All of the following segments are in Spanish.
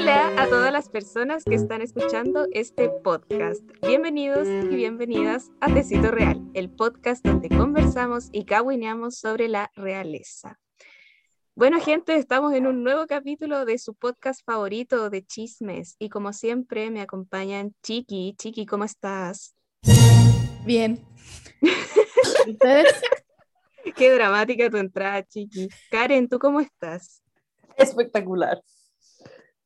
Hola a todas las personas que están escuchando este podcast. Bienvenidos y bienvenidas a Tecito Real, el podcast donde conversamos y caguineamos sobre la realeza. Bueno, gente, estamos en un nuevo capítulo de su podcast favorito de chismes y como siempre me acompañan Chiqui. Chiqui, ¿cómo estás? Bien. ¿Ustedes? Qué dramática tu entrada, Chiqui. Karen, ¿tú cómo estás? Espectacular.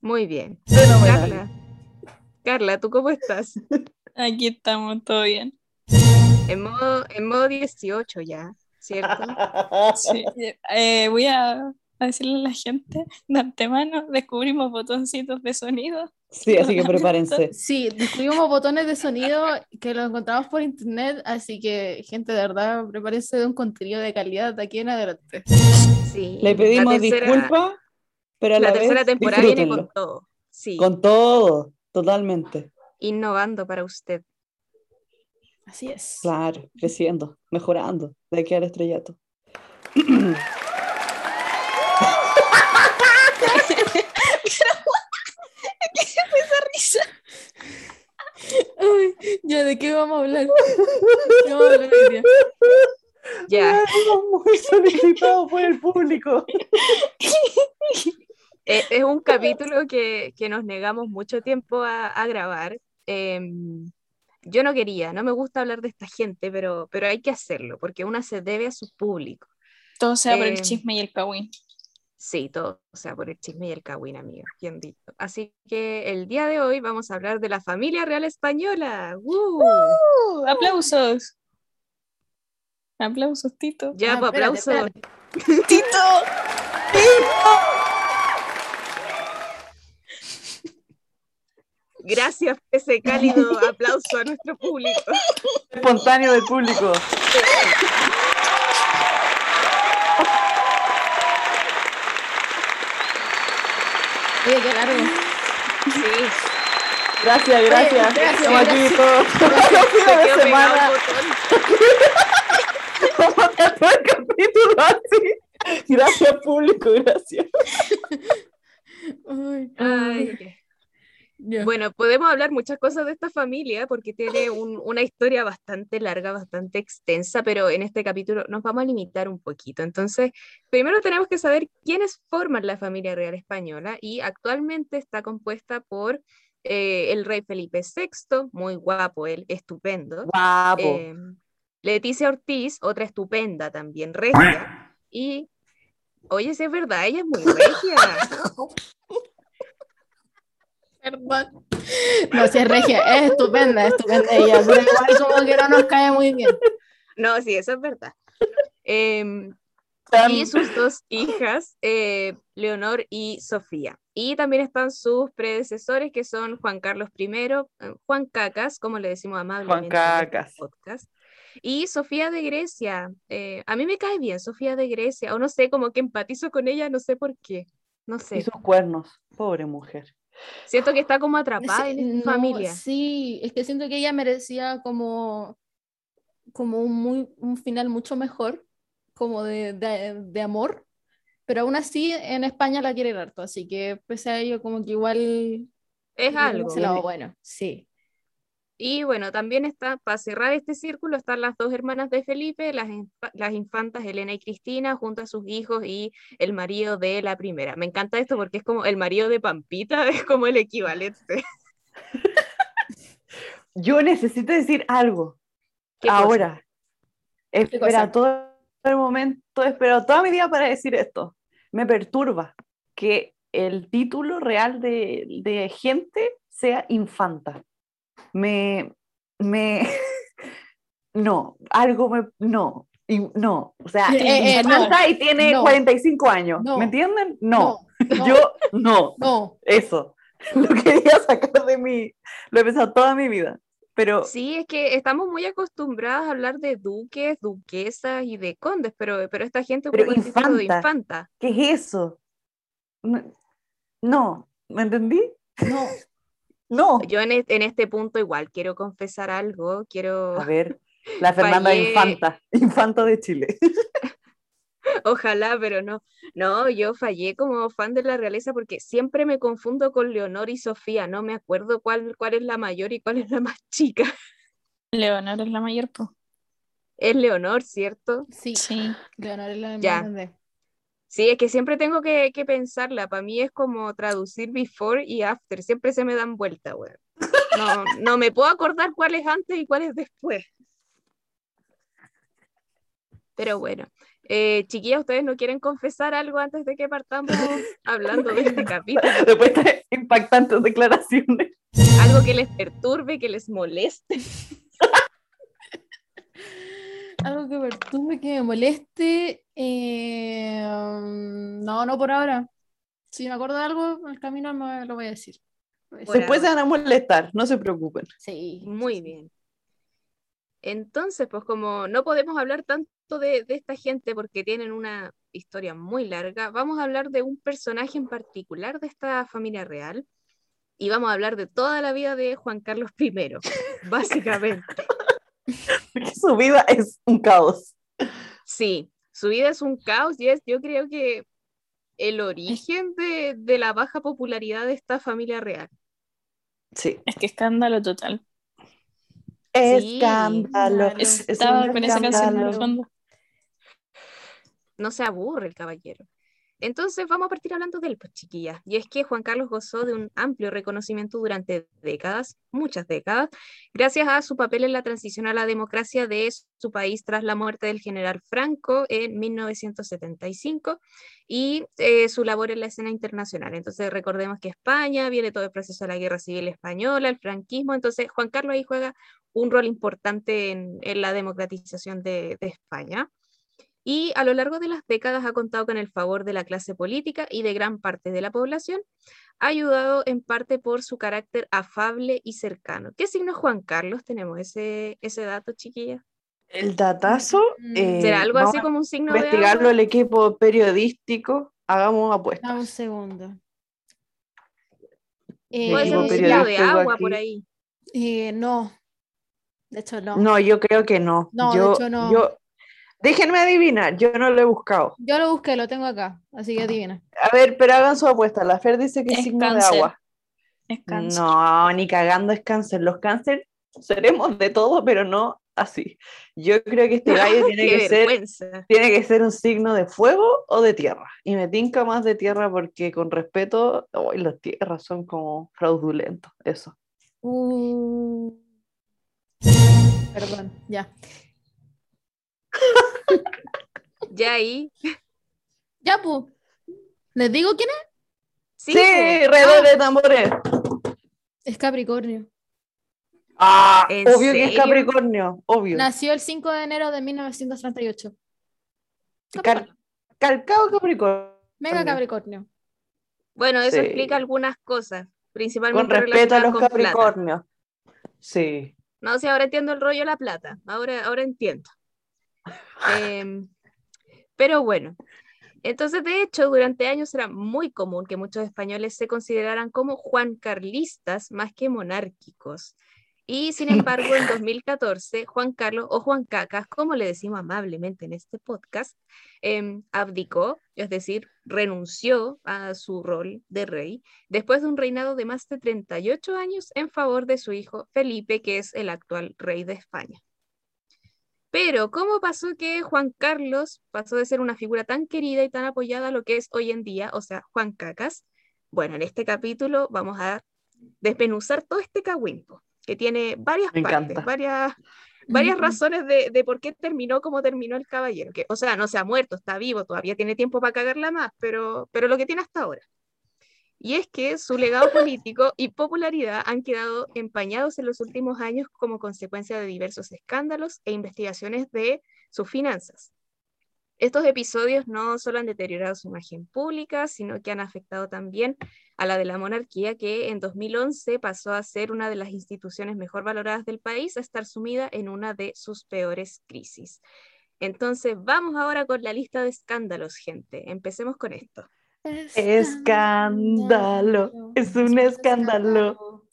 Muy bien. Carla. Carla, ¿tú cómo estás? Aquí estamos, todo bien. En modo, en modo 18 ya, ¿cierto? Sí. Eh, voy a, a decirle a la gente de antemano, descubrimos botoncitos de sonido. Sí, así que prepárense. Sí, descubrimos botones de sonido que los encontramos por internet, así que gente, de verdad, prepárense de un contenido de calidad de aquí en adelante. Sí. Le pedimos disculpas, pero a la, La tercera vez temporada viene con todo. Sí, Con todo, totalmente. innovando para usted. Así es. Claro, creciendo, mejorando, de aquí al estrellato. Risa. Ay, ya, ¿de qué vamos a hablar? ¿Qué vamos a hablar hoy día? Ya, muy solicitados por el público. eh, es un capítulo que, que nos negamos mucho tiempo a, a grabar. Em, yo no quería, no me gusta hablar de esta gente, pero, pero hay que hacerlo, porque una se debe a su público. Todo sea por el Eh, chisme y el kawin. Sí, todo, sea, por el chisme y el cagüín, amigo, bien dicho. Así que el día de hoy vamos a hablar de la familia real española. ¡Uh! Uh, aplausos. Aplausos, Tito. Ya, Ah, pues, espérate, aplauso. espérate. ¡Tito! Gracias, ese cálido aplauso a nuestro público. Espontáneo del público. Oye, qué largo. Sí, Gracias, gracias. gracias, Estamos aquí gracias. todos. se Fin de quedó pegado semana. a tratar el capítulo así. Gracias, público, gracias. Ay, Ay. Ya. Bueno, podemos hablar muchas cosas de esta familia porque tiene un- una historia bastante larga, bastante extensa, pero en este capítulo nos vamos a limitar un poquito. Entonces, primero tenemos que saber quiénes forman la familia real española y actualmente está compuesta por eh, el rey Felipe VI, muy guapo él, estupendo. Guapo. eh, Leticia Ortiz, otra estupenda también, regia. Y, oye, si es verdad, ella es muy regia. Perdón. No, si es regia, es estupenda, es estupenda ella, pero igual como que no nos cae muy bien. No, sí, eso es verdad. Em, y sus dos hijas, eh, Leonor y Sofía. Y también están sus predecesores, que son Juan Carlos I, eh, Juan Cacas, como le decimos amablemente en este Cacas. podcast, y Sofía de Grecia. Eh, a mí me cae bien Sofía de Grecia, o no sé, como que empatizo con ella, no sé por qué. No Y sé, sus cuernos. Pobre mujer. Siento que está como atrapada en Sí, no, familia. Sí, es que siento que ella merecía como, como un, muy, un final mucho mejor, como de, de, de amor, pero aún así en España la quieren harto, así que pese a ello como que igual... Es algo. se la- bueno, sí. Y bueno, también está, para cerrar este círculo, están las dos hermanas de Felipe, las, las infantas Elena y Cristina, junto a sus hijos y el marido de la primera. Me encanta esto porque es como el marido de Pampita, es como el equivalente. Yo necesito decir algo. Ahora. Espera todo el momento, he esperado toda mi vida para decir esto. Me perturba que el título real de, de gente sea infanta. Me, me, no, algo me, no, y- no, o sea, Eh, eh, infanta y tiene no. 45 años, No. ¿me entienden? No, no, yo no, no. eso, lo quería sacar de mí, lo he pensado toda mi vida, pero Sí, es que estamos muy acostumbradas a hablar de duques, duquesas y de condes, pero, pero esta gente Pero título de infanta. infanta. ¿qué es eso? No, no, ¿me entendí? No, No. Yo en, e- en este punto igual quiero confesar algo, quiero... A ver, la Fernanda Fallé. Infanta, Infanta de Chile. Ojalá, pero no. No, yo fallé como fan de la realeza porque siempre me confundo con Leonor y Sofía. No me acuerdo cuál, cuál es la mayor y cuál es la más chica. Leonor es la mayor, pues. Es Leonor, ¿cierto? Sí, Sí. Leonor es la más grande. Sí, es que siempre tengo que, que pensarla. Para mí es como traducir before y after. Siempre se me dan vuelta, weón. No, no me puedo acordar cuál es antes y cuál es después. Pero bueno, eh, chiquillas, ¿ustedes no quieren confesar algo antes de que partamos hablando de este capítulo? Después de impactantes declaraciones. Algo que les perturbe, que les moleste. Algo que perturbe, que me moleste. eh, mm, no, no por ahora. Si me acuerdo de algo, en el camino me lo voy a decir. Lo voy a decir. Por Después se van a molestar, no se preocupen. Sí. Muy bien. Entonces, pues como no podemos hablar tanto de, de esta gente porque tienen una historia muy larga, vamos a hablar de un personaje en particular de esta familia real y vamos a hablar de toda la vida de Juan Carlos I, básicamente. Porque su vida es un caos. Sí, su vida es un caos y es, yo creo que el origen de, de la baja popularidad de esta familia real. Sí. Es que escándalo total. Escándalo. Es, es Estaba un con esa canción en el fondo. no se aburre el caballero. Entonces vamos a partir hablando de él, pues. Y es que Juan Carlos gozó de un amplio reconocimiento durante décadas, muchas décadas, gracias a su papel en la transición a la democracia de su país tras la muerte del general Franco en 1975 y eh, su labor en la escena internacional. Entonces recordemos que España viene todo el proceso de la guerra civil española, el franquismo, entonces Juan Carlos ahí juega un rol importante en, la democratización de, de España y a lo largo de las décadas ha contado con el favor de la clase política y de gran parte de la población, ayudado en parte por su carácter afable y cercano. ¿Qué signo es Juan Carlos? ¿Tenemos ese, ese dato, chiquilla? El datazo. Eh, ¿Será algo así a como un signo de investigarlo agua? el equipo periodístico. Hagamos apuestas. Dame un segundo. Puede ser un signo Eh, de agua aquí. por ahí. eh, no. De hecho, no. No, yo creo que no. No, de hecho no. yo- déjenme adivinar, yo no lo he buscado. Yo lo busqué, lo tengo acá, así que adivina. A ver, pero hagan su apuesta. La Fer dice que es Es signo de agua. Es cáncer. No, ni cagando es cáncer. Los cáncer seremos de todo, pero no así. Yo creo que este gallo tiene ¡Qué que ser tiene que ser un signo de fuego o de tierra. Y me tinca más de tierra porque con respeto, hoy las tierras son como fraudulentos, eso. Uh. Perdón, ya. Ya ahí. Ya, pues. ¿Les digo quién es? Sí, Sí, po. redoble de tambores. Es Capricornio. Ah, ¿En obvio que es? Capricornio, obvio. Nació el 5 de enero de 1938. Cal- calcado Capricornio. Mega Capricornio. Bueno, eso Sí. explica algunas cosas, principalmente Con respeto a relacionadas los plata. Capricornios. Sí. No, sí, ahora entiendo el rollo de la plata. Ahora, ahora entiendo. Em, pero bueno, entonces de hecho, durante años era muy común que muchos españoles se consideraran como juancarlistas más que monárquicos. Y sin embargo, en 2014, Juan Carlos o Juan Cacas, como le decimos amablemente en este podcast, em, abdicó, es decir, renunció a su rol de rey después de un reinado de más de 38 años en favor de su hijo Felipe, que es el actual rey de España. Pero, ¿cómo pasó que Juan Carlos pasó de ser una figura tan querida y tan apoyada a lo que es hoy en día, o sea, Juan Cacas? Bueno, en este capítulo vamos a desmenuzar todo este cagüimpo, que tiene varias Me partes, encanta. varias, varias razones de, de por qué terminó como terminó el caballero. Que, o sea, no se ha muerto, está vivo, todavía tiene tiempo para cagarla más, pero, pero lo que tiene hasta ahora. Y es que su legado político y popularidad han quedado empañados en los últimos años como consecuencia de diversos escándalos e investigaciones de sus finanzas. Estos episodios no solo han deteriorado su imagen pública, sino que han afectado también a la de la monarquía, que en 2011 pasó a ser una de las instituciones mejor valoradas del país, a estar sumida en una de sus peores crisis. Entonces, vamos ahora con la lista de escándalos, gente. Empecemos con esto. Escándalo, es un escándalo.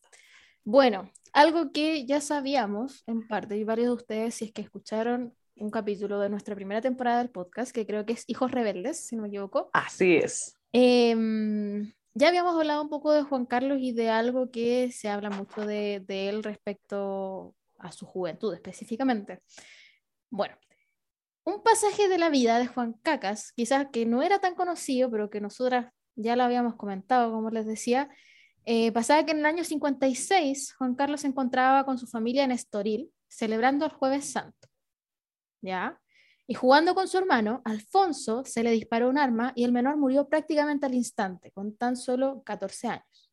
Bueno, algo que ya sabíamos en parte, y varios de ustedes, si es que escucharon un capítulo de nuestra primera temporada del podcast, que creo que es Hijos Rebeldes, si no me equivoco. Así es. Em, ya habíamos hablado un poco de Juan Carlos y de algo que se habla mucho de, de él respecto a su juventud específicamente. Bueno, un pasaje de la vida de Juan Cacas, quizás que no era tan conocido, pero que nosotras ya lo habíamos comentado, como les decía, eh, pasaba que en el año 56 Juan Carlos se encontraba con su familia en Estoril, celebrando el Jueves Santo. ¿Ya? Y jugando con su hermano, Alfonso se le disparó un arma y el menor murió prácticamente al instante, con tan solo 14 años.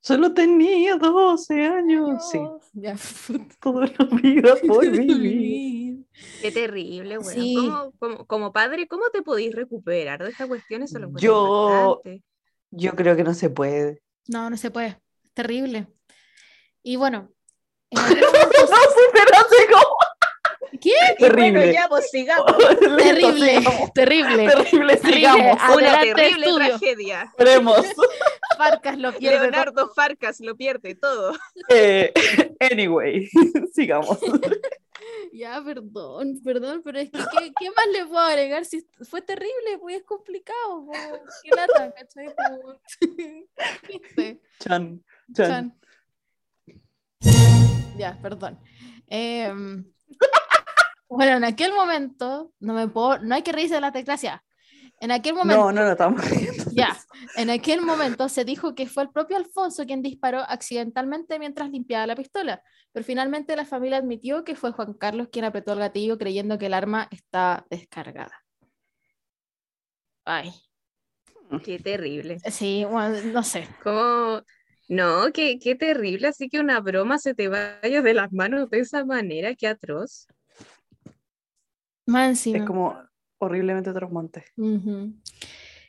Solo tenía 12 años. Sí. Ya, Toda la vida por vivir. Qué terrible, güey. Sí. ¿Cómo- como, como padre, ¿cómo te podéis recuperar de esta cuestión? Eso lo Yo-. Yo creo que no se puede. No, no se puede. Es terrible. Y bueno, No superaste como ¿qué? Y bueno, terrible. ya, pues sigamos. Terrible, Sigamos. terrible. Terrible, sigamos. Una terrible estudio. tragedia. Esperemos. Farcas lo pierde. Leonardo Farcas lo pierde todo. Eh, anyway, sigamos. Ya, perdón, perdón, pero es que ¿qué, qué más le puedo agregar? Si fue terrible, pues es complicado. Qué lata, ¿cachai? ¿Viste? Chan, chan. Chan. Ya, perdón. Em, bueno, en aquel momento, no me puedo, no hay que reírse de la teclasia. En aquel momento, No, no, no, estamos riendo. ya, en aquel momento se dijo que fue el propio Alfonso quien disparó accidentalmente mientras limpiaba la pistola, pero finalmente la familia admitió que fue Juan Carlos quien apretó el gatillo creyendo que el arma está descargada. Ay, Qué terrible. sí, bueno, no sé. ¿Cómo? No, qué, qué terrible. Así que una broma se te vaya de las manos de esa manera, qué atroz. Más encima. Es como horriblemente traumante. Ujú.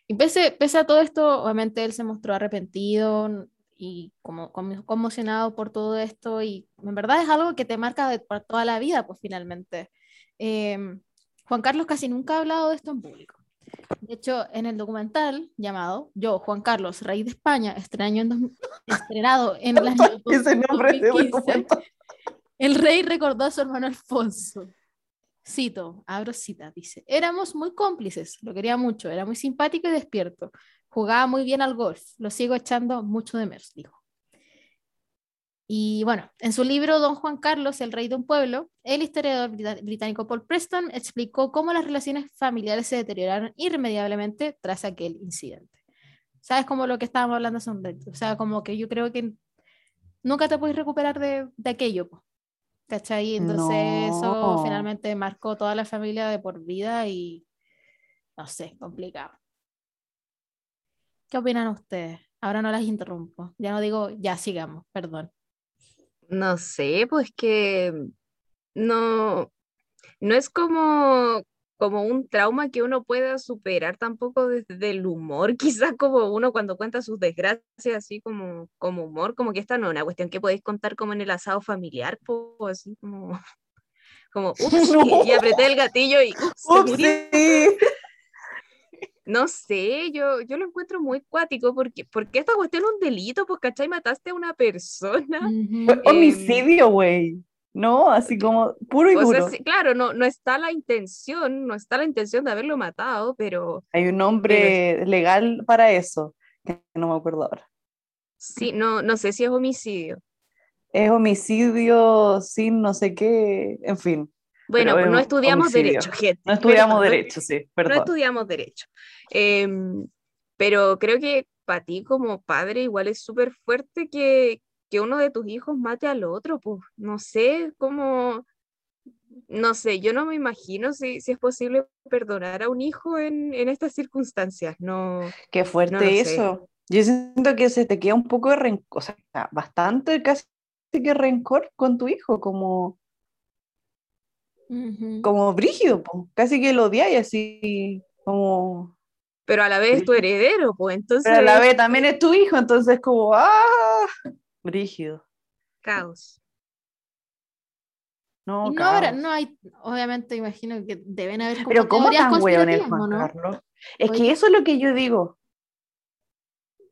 Y pese, pese a todo esto, obviamente él se mostró arrepentido y como como conmocionado por todo esto y en verdad es algo que te marca de, por toda la vida, pues finalmente. Em, Juan Carlos casi nunca ha hablado de esto en público. De hecho, en el documental llamado Yo, Juan Carlos, Rey de España, estrenado en, dos- estrenado en el año Ese nombre de 2015, documento. el rey recordó a su hermano Alfonso. Cito, abro cita, dice, éramos muy cómplices, lo quería mucho, era muy simpático y despierto, jugaba muy bien al golf, lo sigo echando mucho de menos, dijo. Y bueno, en su libro Don Juan Carlos, el rey de un pueblo, el historiador británico Paul Preston explicó cómo las relaciones familiares se deterioraron irremediablemente tras aquel incidente. ¿Sabes? Como lo que estábamos hablando rato. O sea, como que yo creo que nunca te puedes recuperar de, de aquello. po. ¿Cachai? Entonces eso finalmente marcó toda la familia de por vida y no sé, complicado. ¿Qué opinan ustedes? Ahora no las interrumpo. Ya no digo, ya sigamos, perdón. No sé, pues que no, no es como, como un trauma que uno pueda superar tampoco desde el humor, quizás como uno cuando cuenta sus desgracias así como, como humor, como que esta no es una cuestión que podéis contar como en el asado familiar, pues así como, como, ups, No. y, y apreté el gatillo y ups, se. No sé, yo, yo lo encuentro muy cuático porque, porque esta cuestión es un delito, pues, ¿cachai? Mataste a una persona. Em, homicidio, güey. No, así como puro y O sea, duro. sí, claro, no, no está la intención, no está la intención de haberlo matado, pero Hay un nombre legal para eso, que no me acuerdo ahora. sí, no, no sé si es homicidio. Es homicidio sin no sé qué, en fin. Bueno, Pero no es estudiamos homicidio. derecho, gente. No estudiamos perdón, no- derecho, sí, No, perdón. estudiamos derecho. Pero creo que para ti como padre igual es súper fuerte que, que uno de tus hijos mate al otro, pues no sé cómo, no sé, yo no me imagino si, si es posible perdonar a un hijo en, en estas circunstancias, no. Qué fuerte No lo sé. eso. Yo siento que se te queda un poco de rencor, o sea, bastante casi que rencor con tu hijo, como, como brígido, po. Casi que lo odiáis así, como... Pero a la vez tu heredero, pues entonces Pero a la vez también es tu hijo, entonces como, ¡ah! Brígido. caos. No, Y no, habrá- caos. no hay, obviamente imagino que deben haber Pero ¿cómo tan weón el Juan. Carlos? Es Oye. que eso es lo que yo digo.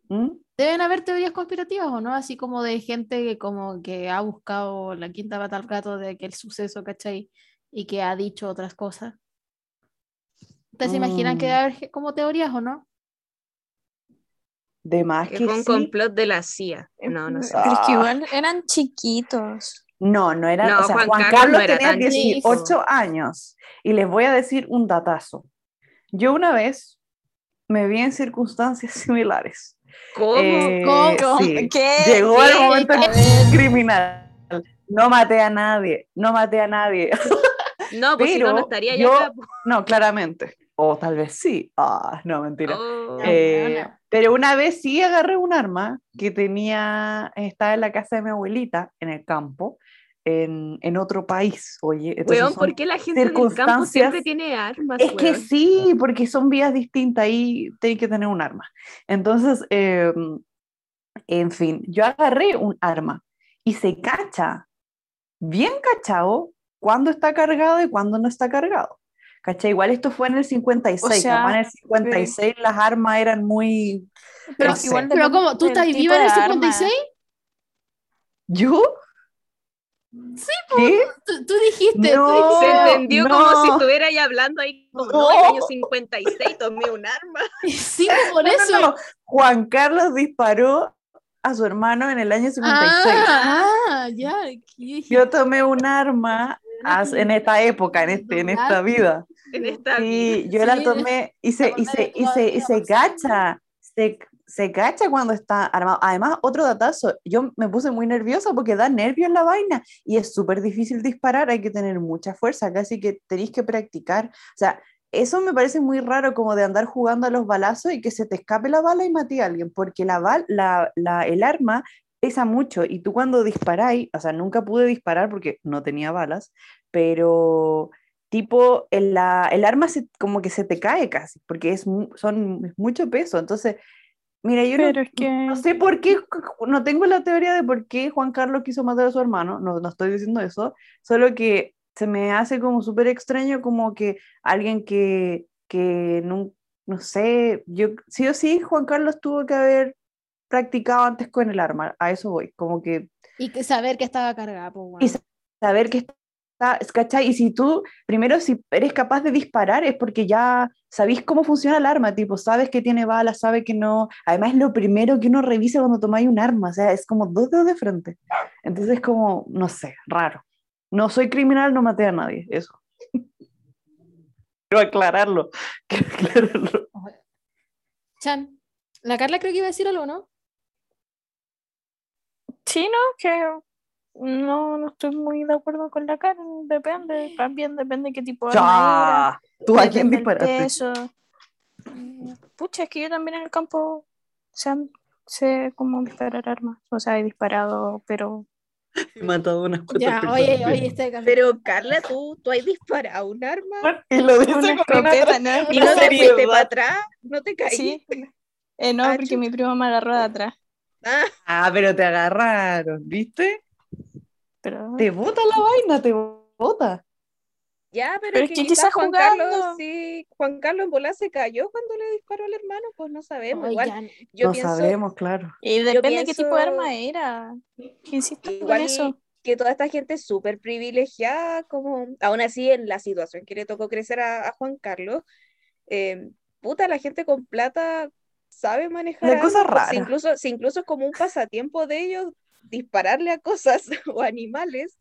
¿Mm? Deben haber teorías conspirativas, ¿o no? Así como de gente que como que ha buscado la quinta pata al gato de aquel suceso, ¿cachai? y que ha dicho otras cosas. ¿Ustedes se imaginan que Mm. debe haber como teorías o no? De más Que un sí. complot de la CIA. No, no sé. Pero es que igual eran chiquitos. No, no era. No, o sea, Juan Juan, Carlos Carlos, no tenía tan 18 chico. años. Y les voy a decir un datazo. Yo una vez me vi en circunstancias similares. ¿Cómo? Eh, ¿Cómo? sí. ¿Qué? Llegó el momento criminal. No maté a nadie, no maté a nadie. No, pues si no, no estaría yo-. No, claramente. O tal vez sí. Ah, no, mentira. Oh. Eh. Pero una vez sí agarré un arma que tenía, estaba en la casa de mi abuelita, en el campo, en, en otro país. Oye, Weón, ¿por qué la gente del campo circunstancias- siempre tiene armas? Es que sí, porque son vías distintas y tiene que tener un arma. Entonces, eh, en fin, yo agarré un arma y se cacha, bien cachado, cuando está cargado y cuando no está cargado. ¿Cachai? Igual esto fue en el 56, sea, capaz en el 56 las armas eran muy... Pero no igual Pero como, ¿tú estás viva en el arma. 56? ¿Yo? Sí, ¿Qué? Tú, tú dijiste, tú No. dijiste- Se No, entendió como si estuviera ahí hablando ahí como, no, No. el año 56 tomé un arma. Sí, por eso. no. Juan Carlos disparó a su hermano en el año 56. Ah, ah, ya. aquí dije, Yo tomé un arma as- en esta época, en, este, en esta vida. En esta Sí, vida. yo la tomé y se, y se, y se, y se gacha, se, se gacha cuando está armado. Además, otro datazo, yo me puse muy nerviosa porque da nervios la vaina y es súper difícil disparar, hay que tener mucha fuerza, casi que tenéis que practicar. O sea, eso me parece muy raro como de andar jugando a los balazos y que se te escape la bala y mate a alguien, porque la, bal- la, la, el arma pesa mucho y tú cuando disparáis, o sea, nunca pude disparar porque no tenía balas, pero tipo, el, la, el arma se, como que se te cae casi, porque es, son, es mucho peso. Entonces, mira, yo no, es que. no sé por qué, no tengo la teoría de por qué Juan Carlos quiso matar a su hermano, no, no estoy diciendo eso, solo que se me hace como súper extraño como que alguien que, que no, no sé, yo sí o sí Juan Carlos tuvo que haber practicado antes con el arma, a eso voy, como que Y que saber que estaba cargada, pues, bueno. y sa- saber que ¿cachai? Y si tú, primero, si eres capaz de disparar, es porque ya sabéis cómo funciona el arma, tipo, sabes que tiene balas, sabes que no. Además, es lo primero que uno revisa cuando tomáis un arma, o sea, es como dos dedos de frente. Entonces, es como, no sé, raro. No soy criminal, no maté a nadie, eso. Quiero aclararlo. Quiero aclararlo. Chan, la Carla creo que iba a decir algo, ¿no? Sí, no, que no, no estoy muy de acuerdo con la cara. Depende, también depende qué tipo de arma ¡Ya! ¿Tú a quién disparaste? peso. Mm, Pucha, es que yo también en el campo sé, sé cómo disparar armas. O sea, he disparado, pero He matado a unas cuantas Ya, personas. oye, oye, este. Pero Carla, ¿tú, tú has disparado un arma Y lo dice una con una escopeta, ¿no? y no te fuiste para atrás, no te caí. Sí. Eh, no, Ah, porque mi primo me agarró de atrás. Ah, Ah, pero te agarraron, ¿viste? Pero Te bota la vaina, te bota. ya, pero, Pero es que que quizás quizás Juan jugando. Carlos, sí, Juan Carlos en bola se cayó cuando le disparó al hermano, pues no sabemos. Igual, Oigan, yo no pienso sabemos, claro. Y depende qué tipo de pienso- arma era. Insisto igual con eso. que toda esta gente es súper privilegiada, como aún así en la situación que le tocó crecer a, a Juan Carlos, eh, puta, la gente con plata sabe manejar La cosa pues, si rara. incluso, si incluso es como un pasatiempo de ellos dispararle a cosas o animales.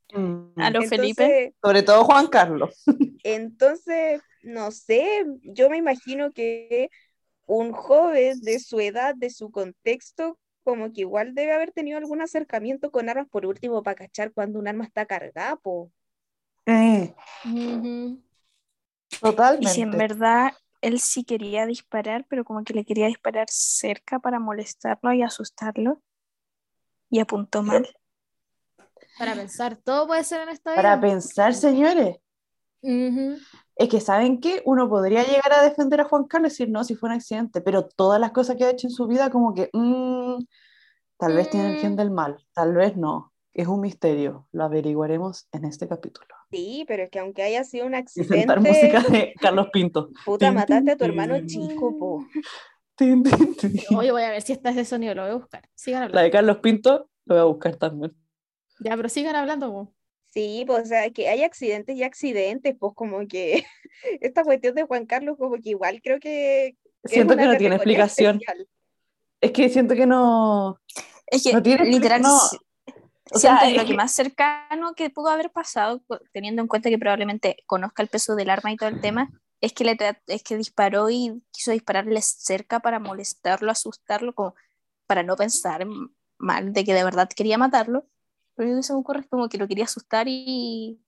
A lo Felipe. Sobre todo Juan Carlos. entonces, no sé, yo me imagino que un joven de su edad, de su contexto, como que igual debe haber tenido algún acercamiento con armas por último para cachar cuando un arma está cargada, po. Eh, totalmente. Y si en verdad él sí quería disparar, pero como que le quería disparar cerca para molestarlo y asustarlo. Y apuntó mal. Para pensar, todo puede ser en esta vida. Para pensar, señores, es que ¿saben qué? Uno podría llegar a defender a Juan Carlos y decir, no, si fue un accidente, pero todas las cosas que ha hecho en su vida, como que, mm, tal vez tiene el gen Mm. del mal, tal vez no. Es un misterio, lo averiguaremos en este capítulo. Sí, pero es que aunque haya sido un Y sentar accidente, música de Carlos Pinto. puta, mataste a tu hermano chico, po. Tin, tin, tin. Oye, voy a ver si está ese sonido, lo voy a buscar. Sigan La hablando. de Carlos Pinto lo voy a buscar también. Ya, pero sigan hablando. po. Sí, pues, o sea, que hay accidentes y accidentes, pues como que esta cuestión de Juan Carlos, como que igual creo que... Siento que no tiene explicación. especial. Es que siento que no. Es que No tiene literal, no, O sea, es lo que que- más cercano que pudo haber pasado, teniendo en cuenta que probablemente conozca el peso del arma y todo el tema, es que, le es que disparó y quiso dispararle cerca para molestarlo, asustarlo, como para no pensar mal de que de verdad quería matarlo. Pero lo que se me ocurre es como que lo quería asustar y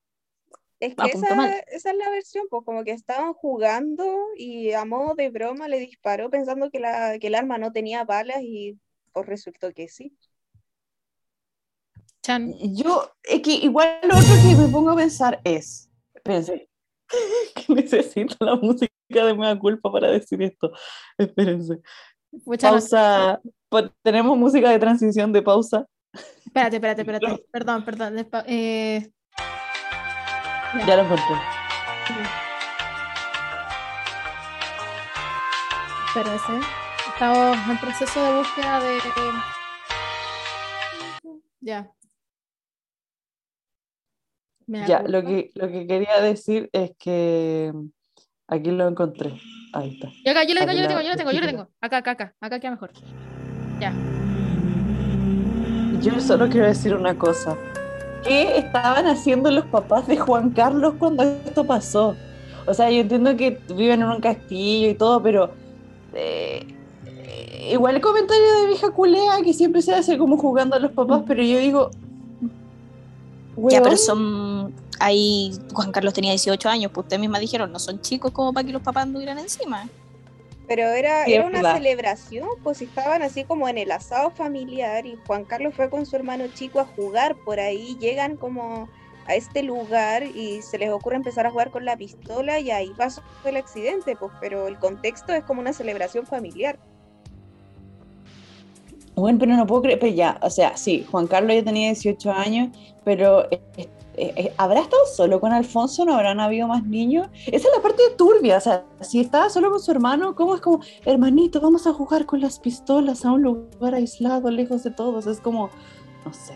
Es que esa, mal. esa es la versión, pues como que estaban jugando y a modo de broma le disparó pensando que, la, que el arma no tenía balas y pues resultó que sí. Chan. Yo, es que igual lo otro que me pongo a pensar es, espérense, que necesito la música de Mea Culpa para decir esto. Espérense. Fue Chan. Pausa. po- Tenemos música de transición de pausa. Espérate, espérate, espérate. Perdón, perdón. eh, Ya lo encontré. Espérense. Estamos en proceso de búsqueda de. Ya. Ya, lo que, lo que quería decir es que aquí lo encontré. Ahí está. Yo acá, yo lo tengo, yo lo tengo, yo lo tengo, yo lo tengo. Acá, acá, acá. Acá queda mejor. Ya. Yo solo quiero decir una cosa. ¿Qué estaban haciendo los papás de Juan Carlos cuando esto pasó? O sea, yo entiendo que viven en un castillo y todo, pero eh, igual el comentario de vieja culea que siempre se hace como jugando a los papás, pero yo digo, ya, pero son ahí Juan Carlos tenía 18 años, pues ustedes mismas dijeron, no son chicos como para que los papás anduvieran encima. Pero era, era una verdad. celebración, pues estaban así como en el asado familiar y Juan Carlos fue con su hermano chico a jugar por ahí, llegan como a este lugar y se les ocurre empezar a jugar con la pistola y ahí pasó el accidente, pues, pero el contexto es como una celebración familiar. Bueno, pero no puedo creer, pero ya, o sea, sí, Juan Carlos ya tenía 18 años, pero eh, eh, eh, ¿habrá estado solo con Alfonso? ¿No habrán habido más niños? Esa es la parte turbia, o sea, si estaba solo con su hermano, ¿cómo es como, hermanito, vamos a jugar con las pistolas a un lugar aislado, lejos de todos? Es como, no sé.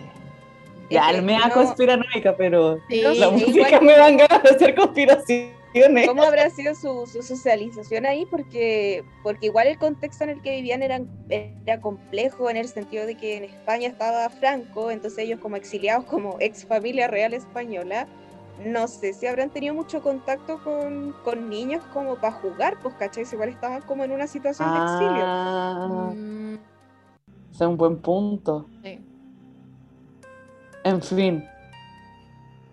Ya, me da no- conspiranoica, pero Sí. La música igual- me dan ganas de hacer conspiraciones. ¿Cómo habrá sido su, su socialización ahí? Porque, porque igual el contexto en el que vivían era, era complejo en el sentido de que en España estaba Franco, entonces ellos como exiliados, como ex familia real española, no sé si habrán tenido mucho contacto con, con niños como para jugar, pues cachai, igual estaban como en una situación de exilio. Ah, Mm, ese es un buen punto. sí. En fin,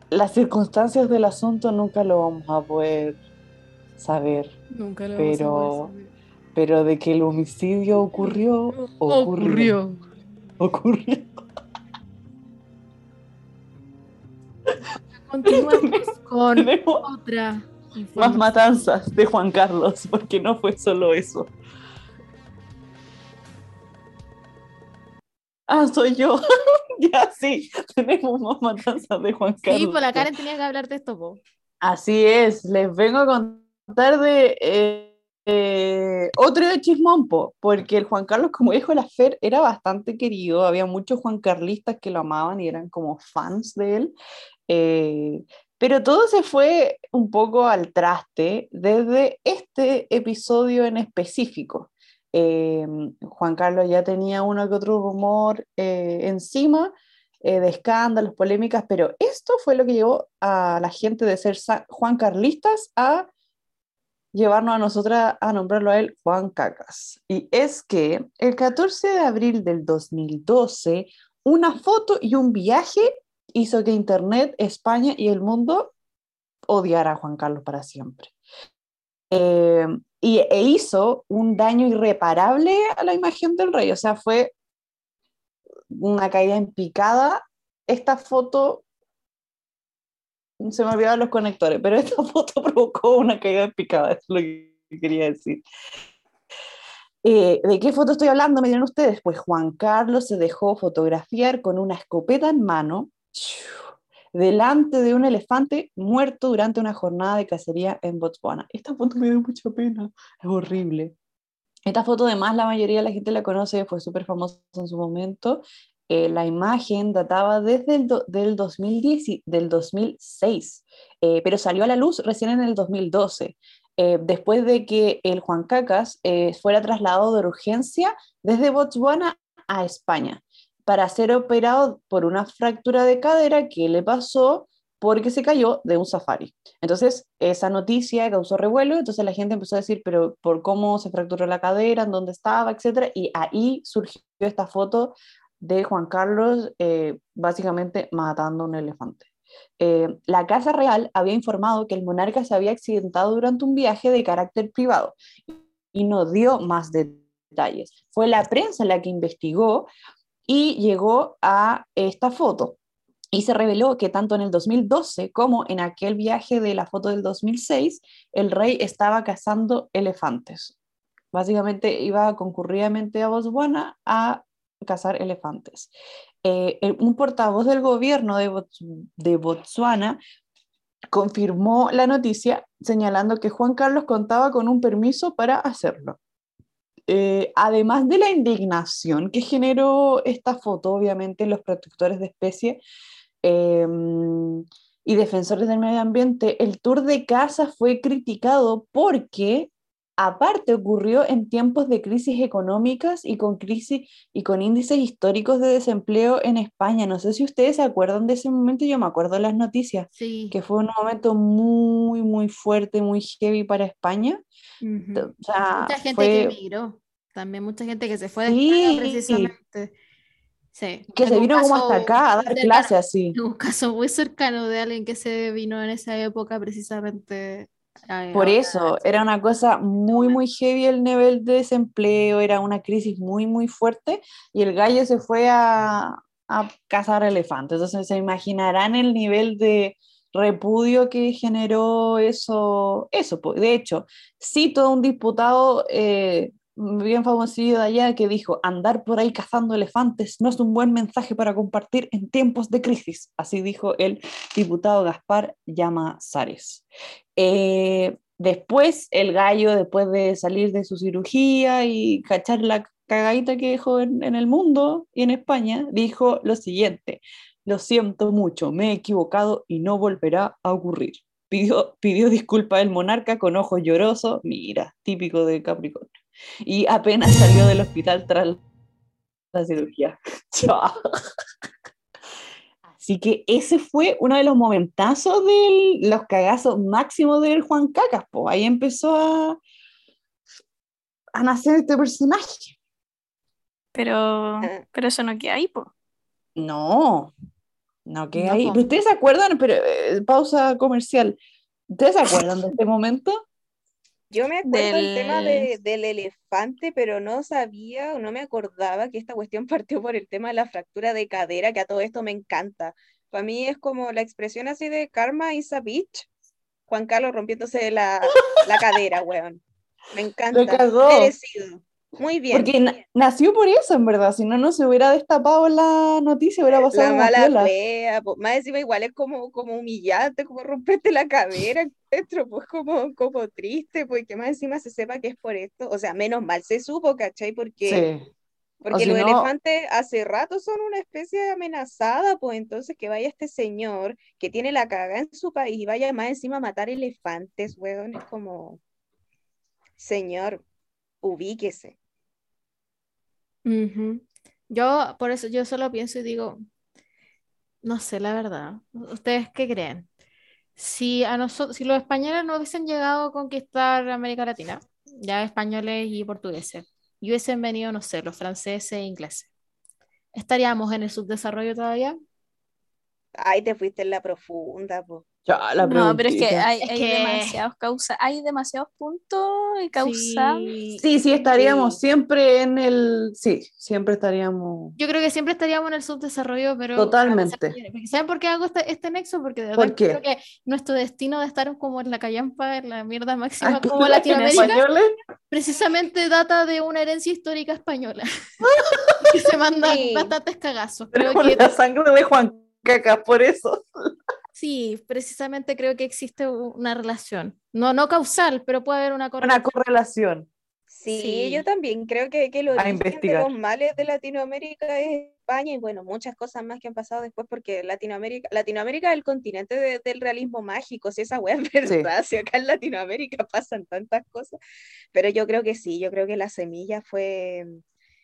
las circunstancias del asunto nunca lo vamos a poder saber, Nunca lo Pero- vamos a poder pero de que el homicidio ocurrió, saber. ocurrió. Ocurrió. Continuemos con Tenemos otra más matanzas de Juan Carlos, porque no fue solo eso. Ah, soy yo. ya sí, tenemos más matanzas de Juan Carlos. Sí, pues la Karen tenía que hablar de esto, po. Así es, les vengo a contar de eh, eh, otro de Chismompo, porque el Juan Carlos, como dijo la Fer, era bastante querido, había muchos Juan Carlistas que lo amaban y eran como fans de él, eh, pero todo se fue un poco al traste desde este episodio en específico. Eh, Juan Carlos ya tenía uno que otro rumor eh, encima, eh, de escándalos, polémicas, pero esto fue lo que llevó a la gente de ser Juan Carlistas a llevarnos a nosotras a nombrarlo a él Juan Cacas. Y es que el 14 de abril del 2012, una foto y un viaje hizo que Internet, España y el mundo odiara a Juan Carlos para siempre. Y, e hizo un daño irreparable a la imagen del rey, o sea, fue una caída en picada. Esta foto, se me olvidaron los conectores, pero esta foto provocó una caída en picada, es lo que quería decir. Eh, ¿De qué foto estoy hablando? Me dirán ustedes. Pues Juan Carlos se dejó fotografiar con una escopeta en mano delante de un elefante muerto durante una jornada de cacería en Botswana. Esta foto me dio mucha pena, es horrible. Esta foto además la mayoría de la gente la conoce, fue súper famosa en su momento. eh, la imagen databa desde el do- del, 2010, y- del 2006, eh, pero salió a la luz recién en el 2012, eh, después de que el Juan Cacas eh, fuera trasladado de urgencia desde Botswana a España para ser operado por una fractura de cadera que le pasó porque se cayó de un safari. Entonces, esa noticia causó revuelo, entonces la gente empezó a decir, pero por cómo se fracturó la cadera, en dónde estaba, etcétera, y ahí surgió esta foto de Juan Carlos eh, básicamente matando a un elefante. Eh, la Casa Real había informado que el monarca se había accidentado durante un viaje de carácter privado y no dio más detalles. Fue la prensa la que investigó y llegó a esta foto. Y se reveló que tanto en el 2012 como en aquel viaje de la foto del 2006, el rey estaba cazando elefantes. Básicamente iba concurridamente a Botswana a cazar elefantes. Eh, un portavoz del gobierno de, Bots- de Botswana confirmó la noticia señalando que Juan Carlos contaba con un permiso para hacerlo. Eh, además de la indignación que generó esta foto, obviamente los protectores de especie eh, y defensores del medio ambiente, el tour de caza fue criticado porque aparte ocurrió en tiempos de crisis económicas y con crisis y con índices históricos de desempleo en España. No sé si ustedes se acuerdan de ese momento, yo me acuerdo de las noticias, Sí. que fue un momento muy, muy fuerte, muy heavy para España. Ujú. O sea, Mucha gente fue- que emigró. También mucha gente que se fue de Sí. Precisamente. Sí. que se Tengo un vino como hasta acá a dar clases así. un caso muy cercano de alguien que se vino en esa época precisamente. Por eso, era una cosa muy, muy heavy el nivel de desempleo, era una crisis muy, muy fuerte y el gallo se fue a, a cazar elefantes. Entonces se imaginarán el nivel de repudio que generó eso. eso. De hecho, cito a un diputado eh, bien famosillo de allá que dijo, andar por ahí cazando elefantes no es un buen mensaje para compartir en tiempos de crisis. Así dijo el diputado Gaspar Llamazares. Eh, después, el gallo, después de salir de su cirugía y cachar la cagadita que dejó en, el mundo y en España, dijo lo siguiente, lo siento mucho, me he equivocado y no volverá a ocurrir. Pidió, pidió disculpas el monarca con ojos llorosos, mira, típico de Capricornio. Y apenas salió del hospital tras la cirugía. Chao. Así que ese fue uno de los momentazos de los cagazos máximos del Juan Cacas. po. Ahí empezó a, a nacer este personaje. Pero, Ah. pero eso no queda ahí, po. No, no que No, ahí. po. ¿Pero ¿Ustedes se acuerdan? Pero, eh, pausa comercial. ¿Ustedes se acuerdan de este momento? Yo me acuerdo del tema Del- de- del elefante, pero no sabía o no me acordaba que esta cuestión partió por el tema de la fractura de cadera, que a todo esto me encanta. Para mí es como la expresión así de karma is a bitch. Juan Carlos rompiéndose la, la cadera, weón. Me encanta. cagó. Merecido. Muy bien. Porque na- nació por eso, en verdad. Si no, no se hubiera destapado la noticia, hubiera pasado La mala piola. wea, po. más encima igual es como, como humillante, como romperte la cadera, encuentro, pues como, como triste, porque más encima se sepa que es por esto, o sea, menos mal se supo, ¿cachai? Porque, Sí. porque si los no- elefantes hace rato son una especie amenazada, pues entonces que vaya este señor que tiene la caga en su país y vaya más encima a matar elefantes, weón, es como, señor, ubíquese. Yo, por eso, yo solo pienso y digo, no sé, la verdad. ¿Ustedes qué creen? Si a nosotros, si los españoles no hubiesen llegado a conquistar América Latina, ya españoles y portugueses, y hubiesen venido, no sé, los franceses e ingleses, ¿estaríamos en el subdesarrollo todavía? Ay, te fuiste en la profunda, pues. Ya, la No, pero es que hay, Es hay que- demasiados causa, hay demasiados puntos y causas. Sí. Sí, sí, estaríamos Sí. siempre en el... Sí, siempre estaríamos... Yo creo que siempre estaríamos en el subdesarrollo, pero Totalmente. ¿Saben por qué hago este, este nexo? Porque de ¿Por verdad qué? creo que nuestro destino de estar como en la callampa, en la mierda máxima como ¿en Latinoamérica, españoles? precisamente data de una herencia histórica española. que se manda Sí. bastantes cagazos. Creo Tenemos que la sangre de Juan Cacas, por eso. Sí, precisamente creo que existe una relación. No, no causal, pero puede haber una Una correlación. correlación. Sí, Sí. yo también creo que, que origen de los males de Latinoamérica es España y bueno, muchas cosas más que han pasado después porque Latinoamérica, Latinoamérica es el continente de- del realismo mágico, si esa wea es verdad, si acá en Latinoamérica pasan tantas cosas, pero yo creo que sí, yo creo que la semilla fue,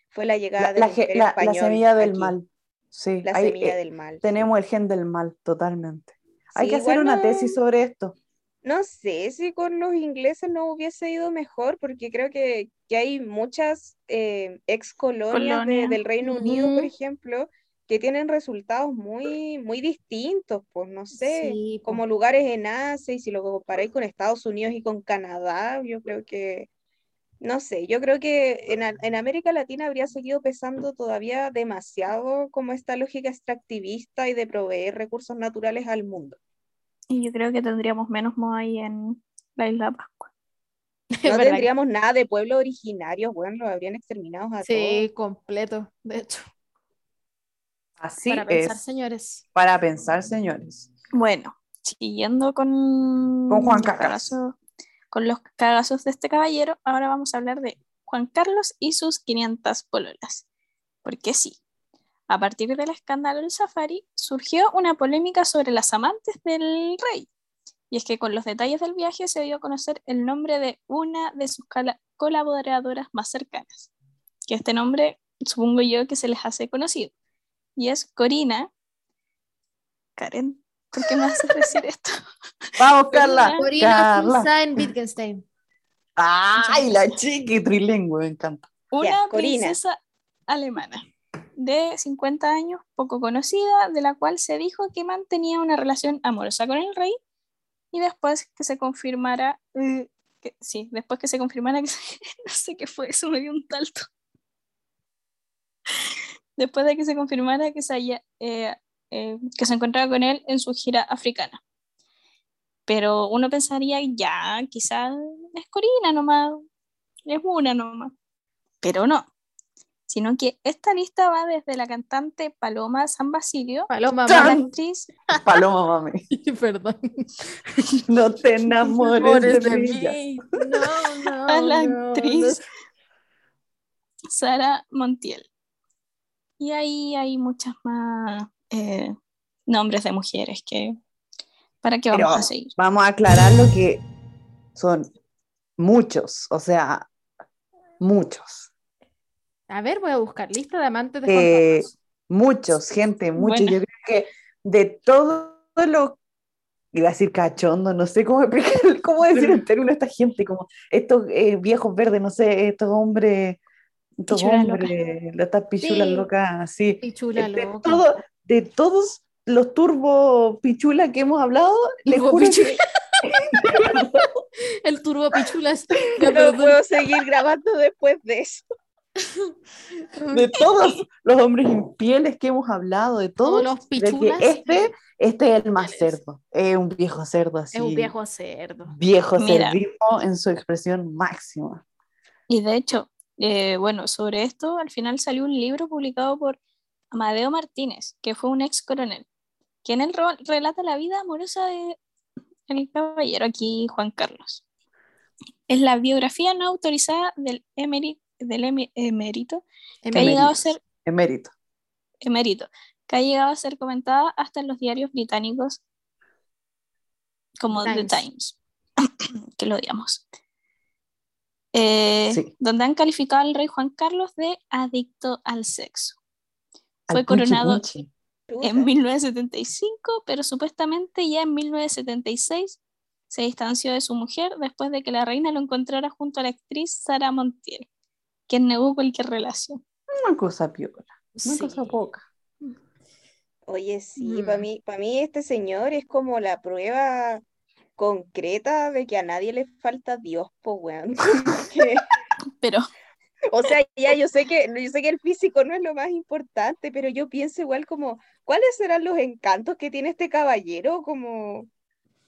fue la llegada La, del la la- la semilla del aquí, mal. Sí, la semilla del mal. tenemos el gen del mal, totalmente. Hay Sí, que hacer una no- tesis sobre esto. No sé si con los ingleses no hubiese ido mejor, porque creo que, que hay muchas eh, ex colonias de- Colonia. del Reino Unido, por ejemplo, que tienen resultados muy, muy distintos, pues no sé, Sí, como lugares en Asia, y si lo comparáis con Estados Unidos y con Canadá, yo creo que, no sé, yo creo que en, en América Latina habría seguido pesando todavía demasiado como esta lógica extractivista y de proveer recursos naturales al mundo. Y yo creo que tendríamos menos Moai en la isla Pascua. No que- tendríamos nada de pueblos originarios, bueno, los habrían exterminado a Sí, completo, de hecho. Así Para pensar, es. señores. Para pensar, señores. Bueno, siguiendo con, Con Juan los Cagas. cagazos- con los cagazos de este caballero, ahora vamos a hablar de Juan Carlos y sus 500 pololas. Porque sí, a partir del escándalo del Safari surgió una polémica sobre las amantes del rey. Y es que con los detalles del viaje se dio a conocer el nombre de una de sus colaboradoras más cercanas. Que este nombre supongo yo que se les hace conocido. Y es Corina. Karen, ¿por qué me haces decir esto? Vamos, Carla. Corina Carla. Funstein Wittgenstein. Ay, la chiqui trilingüe, me encanta. Una princesa alemana de 50 años, poco conocida, de la cual se dijo que mantenía una relación amorosa con el rey y después que se confirmara, eh, que, sí, después que se confirmara que no sé qué fue, eso me dio un talto. Después de que se confirmara que se, eh, eh, que se encontraba con él en su gira africana. Pero uno pensaría, ya, quizás es Corina nomás, es una nomás pero no, sino que esta lista va desde la cantante Paloma San Basilio Paloma, a la actriz Paloma, mami. Perdón. No te enamores de mí. No, no. a la no, actriz Sara Montiel. Y ahí hay muchas más eh, nombres de mujeres que para qué vamos Pero a seguir. vamos a aclarar lo que son muchos, o sea, muchos. A ver, voy a buscar lista de amantes de Eh. Muchos, gente, muchos. Yo creo que de todo lo, iba a decir cachondo, no sé cómo explicar, cómo decir en términos esta gente, como estos eh, viejos verdes, no sé, estos hombres, estos hombres, estas pichulas Sí. locas, así. Pichula de, loca. todo, de todos los turbo pichulas que hemos hablado, les juro pichula. que El turbo pichulas. No puedo seguir grabando después de eso. de todos los hombres infieles que hemos hablado, de todos, Todos los de que pichulas. este, este es el más cerdo, es un viejo cerdo así. Es un viejo cerdo. viejo cerdismo en su expresión máxima. Y de hecho, eh, bueno, sobre esto al final salió un libro publicado por Amadeo Martínez, que fue un ex coronel, que en él relata la vida amorosa de el caballero aquí, Juan Carlos. Es la biografía no autorizada del, emeri- del eme- emérito, que ha llegado a ser Emérito. emérito, que ha llegado a ser comentada hasta en los diarios británicos como The Times. Que lo odiamos. Eh, Sí. Donde han calificado al rey Juan Carlos de adicto al sexo. Fue punchi coronado punchi. en 1975, pero supuestamente ya en 1976 se distanció de su mujer después de que la reina lo encontrara junto a la actriz Sara Montiel, quien negó cualquier relación. Una cosa piola, una Sí. cosa poca. Oye, sí, para Mm. mí, para mí este señor es como la prueba concreta de que a nadie le falta Dios, pues weón. Pero O sea, ya yo sé que, yo sé que el físico no es lo más importante, pero yo pienso igual como, ¿cuáles serán los encantos que tiene este caballero? Como,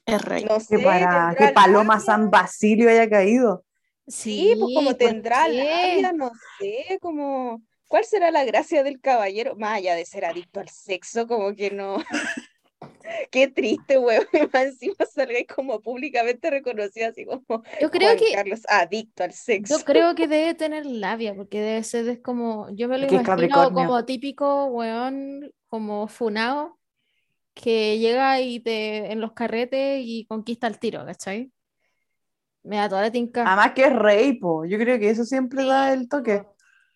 es rey. no sé, Que para Paloma San Basilio haya caído. Sí, pues como ¿por tendrá qué? labia, no sé, como, ¿cuál será la gracia del caballero? Más allá de ser adicto al sexo, como que no. Qué triste, weón. Y más encima salga como públicamente reconocido, así como Yo creo Juan que Carlos adicto al sexo. Yo creo que debe tener labia, porque debe ser es como, yo me lo imagino como típico weón, como funao, que llega y te en los carretes y conquista el tiro, ¿cachai? Me da toda la tinca. Además que es rey, po. Yo creo que eso siempre da el toque.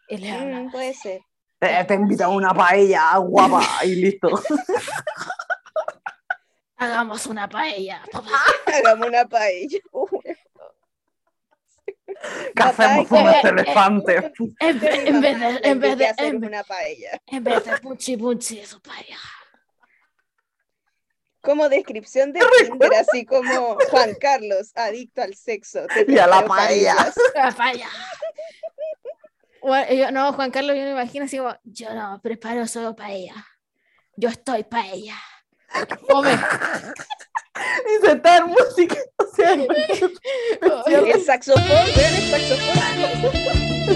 Le habla. Mm, puede ser. Te, te invita a una paella guapa y listo. Hagamos una paella. papá". Hagamos una paella. ¿Qué hacemos con este elefante? En, ve- en vez de, en vez de, hacer en, una paella. en vez de punchi punchi, su paella. Como descripción de Tinder, así como Juan Carlos, adicto al sexo. te Y a la paellas. La paella. Bueno, yo- no, Juan Carlos, yo me imagino así como, yo no preparo solo paella. Yo estoy paella. Come. Y sentar música. O sea, El saxofón, vean el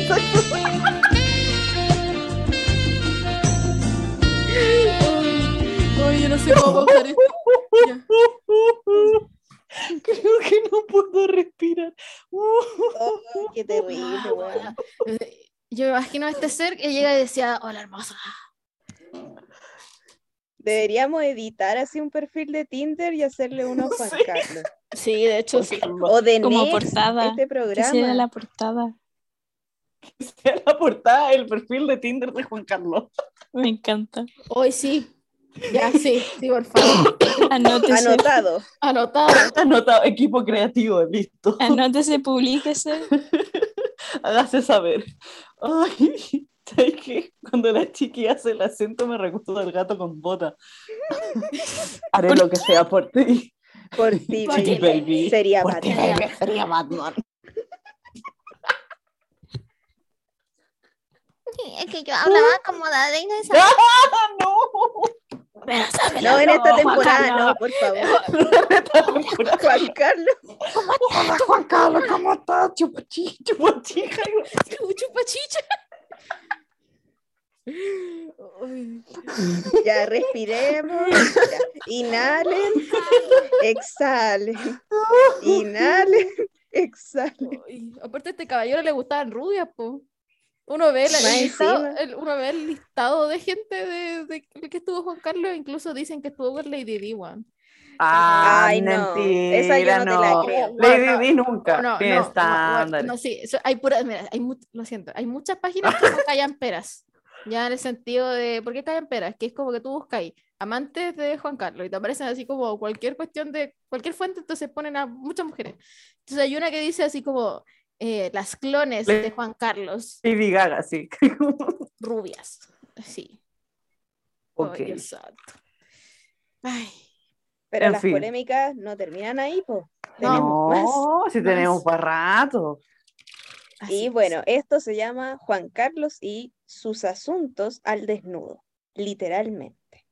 saxofón. yo no sé cómo pausar esto. Ya. Creo que no puedo respirar. Oh, qué terrible, Yo me imagino a este ser que llega y decía, hola hermosa. Deberíamos editar así un perfil de Tinder y hacerle uno a Juan Sí. Carlos. Sí, de hecho sí. O de Como Next, portada. este programa. la portada. Sea la portada del perfil de Tinder de Juan Carlos. Me encanta. Hoy sí. Ya, sí, sí, por favor. Anótese. Anotado. Anotado. Anotado, equipo creativo, listo. Anótese, publíquese. Hágase saber. Ay, ¿sabes qué? Cuando la chiqui hace el acento me recuerdo del gato con bota. Haré lo que sea por ti. Por ti, baby. baby. Sería Por ti, Batman. baby, sería Batman. Es que yo hablaba como la de ¡Ah, no! Pero No, en esta temporada no, por favor. Juan Carlos. Hola, Juan Carlos, ¿cómo estás? Chupachi, chupachija. Chupachicha. Ay. Ya respiremos. Ya. Inhalen. Exhalen. Inhalen. Exhalen. Ay, aparte a este caballero le gustaban rubias, po. Uno ve, la- el listado, el- uno ve el listado de gente de, de que estuvo Juan Carlos, incluso dicen que estuvo con Lady Di, weón. Ah, Ay, no. mentira, Esa yo no te la no. creo. Lady No, Di nunca No, tiene no, no, no, sí, eso- hay pura, mira, hay mu- lo siento, hay muchas páginas que no callan peras. Ya en el sentido de, ¿por qué callan peras? Que es como que tú buscas ahí, amantes de Juan Carlos, y te aparecen así como cualquier cuestión de, cualquier fuente, entonces ponen a muchas mujeres. Entonces hay una que dice así como, eh, las clones Le- de Juan Carlos, Lady Gaga, sí. rubias. Sí. ok. Ay. Ay, Pero En las fin. polémicas no terminan ahí, po. Tenemos más. No, si más. tenemos para rato. así Y es. bueno, esto se llama Juan Carlos y sus asuntos al desnudo, literalmente.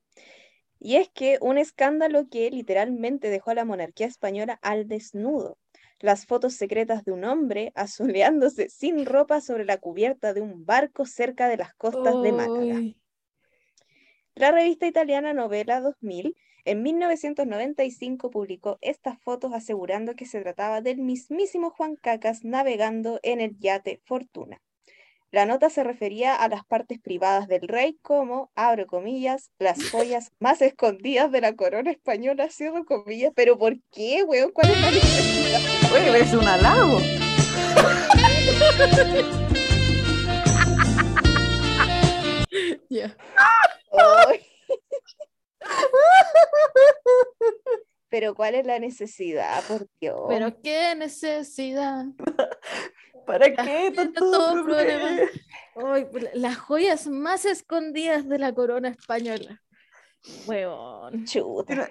Y es que un escándalo que literalmente dejó a la monarquía española al desnudo. Las fotos secretas de un hombre asoleándose sin ropa sobre la cubierta de un barco cerca de las costas de Málaga. La revista italiana Novela 2000 en 1995 publicó estas fotos asegurando que se trataba del mismísimo Juan Cacas navegando en el yate Fortuna. La nota se refería a las partes privadas del rey como, abro comillas, las joyas más escondidas de la corona española, cierro comillas. ¿Pero por qué, weón? ¿Cuál es la necesidad? Oye, es un halago. Pero ¿cuál es la necesidad? Por Dios. Pero qué necesidad. ¿Para qué tanto todo problema? problema. Ay, la- las joyas más escondidas de la corona española. Weón. Chuta.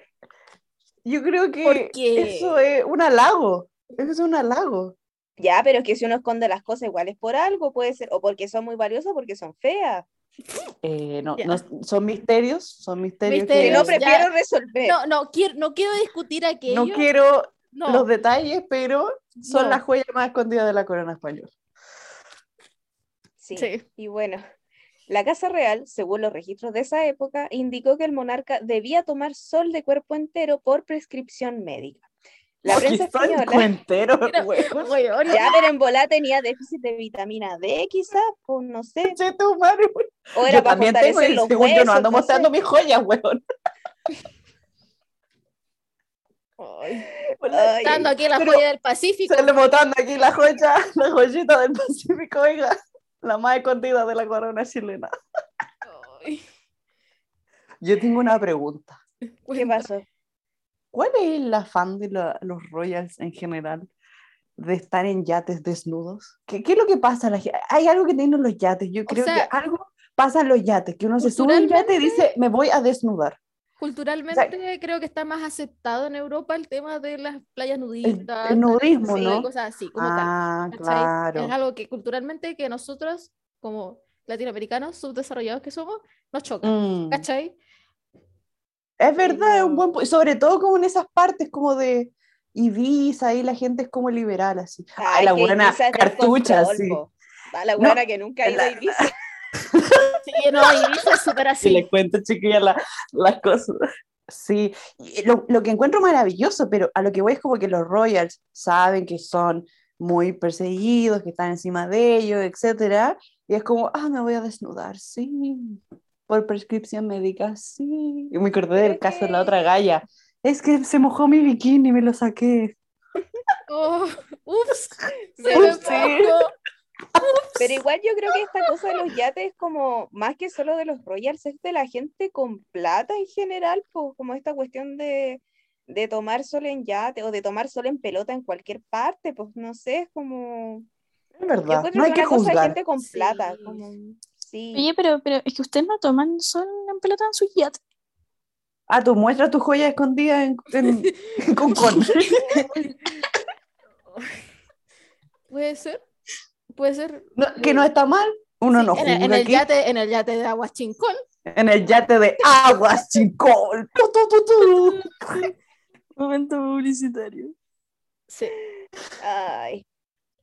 Yo creo que ¿Por qué? eso es un halago. Eso es un halago. Ya, pero es que si uno esconde las cosas igual es por algo, puede ser, o porque son muy valiosas o porque son feas. Eh, no, son misterios, son misterios. Que no ya. prefiero resolver. No, no quiero, no quiero discutir aquello. no quiero no. los detalles, pero son No. las joyas más escondidas de la corona española. Sí. Sí. Y bueno, La Casa Real, según los registros de esa época, indicó que el monarca debía tomar sol de cuerpo entero por prescripción médica. La prensa española, ya, pero en bola tenía déficit de vitamina D, quizás, pues no sé. Che, tu madre, weón. O era Yo para también tengo, los según yo no ando no sé. mostrando mis joyas, weón. Dando aquí la pero- joya del Pacífico. Se le botando aquí la joya, la joyita del Pacífico, oiga. La más escondida de la corona chilena. Ay, Yo tengo una pregunta. ¿Qué pasó? ¿Cuál es el afán de la- los royals en general de estar en yates desnudos? ¿Qué, qué es lo que pasa? la Hay algo que tienen los yates. Yo creo sea, que algo pasa en los yates, que uno se sube a un yate y dice, me voy a desnudar. Culturalmente creo que está más aceptado en Europa el tema de las playas nudistas, el nudismo, sí, ¿no? cosas así, como tal. Ah, ¿cachai? claro. Es algo que culturalmente que nosotros, como latinoamericanos subdesarrollados que somos, nos choca, Mm. ¿cachai? Es verdad, es un no. buen pu- sobre todo como en esas partes como de Ibiza, ahí la gente es como liberal, así. Ay, la que buena cartucha, sí. la No, buena que nunca ha ido la- a Ibiza. Sí, no, Ibiza es súper Y así. les cuento, chiquillas, la- las cosas. Sí, y lo, lo que encuentro maravilloso, pero a lo que voy es como que los Royals saben que son muy perseguidos, que están encima de ellos, etcétera, y es como, ah, me voy a desnudar, sí, por prescripción médica, sí. Y me acordé del caso de la otra galla. Es que se mojó mi bikini y me lo saqué. Oh, ups, se Ups, sí. mojó. Pero igual yo creo que esta cosa de los yates es como más que solo de los royals, es de la gente con plata en general, pues como esta cuestión de, de tomar sol en yate o de tomar sol en pelota en cualquier parte, pues no sé, es como... Es verdad, no hay que juzgar. gente con Sí. plata, como... Sí. Oye, pero, pero es que ustedes no toman sol en pelota en sus yates. Ah, tú muestras tu joya escondida en, en, en Concón. Puede ser, puede ser. No, que no está mal, uno Sí, no en, el- en juzga el aquí. yate, en el yate de Aguachincón. En el yate de aguas, chincol. Tu, tu, tu, tu. Momento publicitario. Sí. Ay.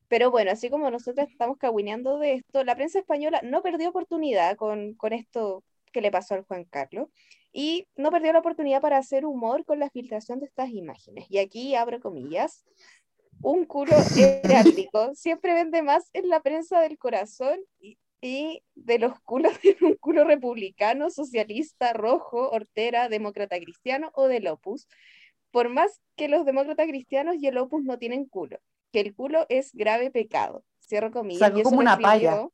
Pero bueno, así como nosotros estamos caguineando de esto, la prensa española no perdió oportunidad con, con esto que le pasó al Juan Carlos y no perdió la oportunidad para hacer humor con la filtración de estas imágenes. Y aquí abro comillas. Un culo heráldico siempre vende más en la prensa del corazón y, y de los culos de un culo republicano, socialista, rojo, hortera, demócrata cristiano o del Opus. Por más que los demócratas cristianos y el Opus no tienen culo que el culo es grave pecado. Cierro comillas. Sacó y como una palla. escribió-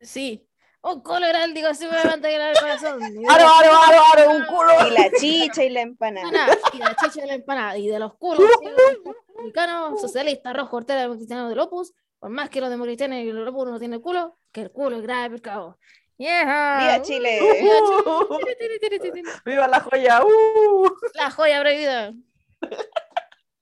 Sí. Un culo heráldico siempre me mantener el corazón. Y ¡Aro, los aro, aro, aro! ¡Un culo! Y la chicha y la empanada. y la chicha de la empanada. Y de los culos republicanos, socialista, rojo, hortera, cristiano del Opus. Por más que los demócratas y el Opus no tienen culo, que el culo es grave pecado. Yeah. ¡Viva Chile! Uh, ¡Viva la joya! ¡Uh! La joya prohibida.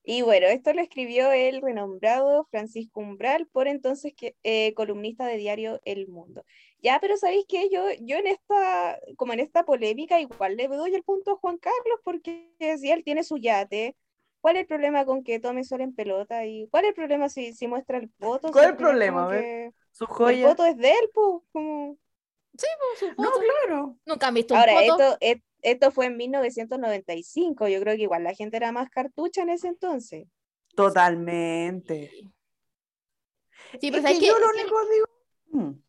Y bueno, esto lo escribió el renombrado Francisco Umbral, por entonces que, eh, columnista de diario El Mundo. Ya, pero ¿sabéis qué? Yo, yo en esta, como en esta polémica, igual le doy el punto a Juan Carlos, porque si él tiene su yate, ¿cuál es el problema con que tome sol en pelota? ¿Y cuál es el problema si, si muestra el voto? ¿Cuál es el problema? que Su El joya. voto es de él, pues, como... Su No, foto. claro. Nunca han visto un Ahora, foto. esto, et- esto fue en 1995, yo creo que igual la gente era más cartucha en ese entonces. Totalmente. Sí, pero Es ¿sabes que yo lo único digo. Mm.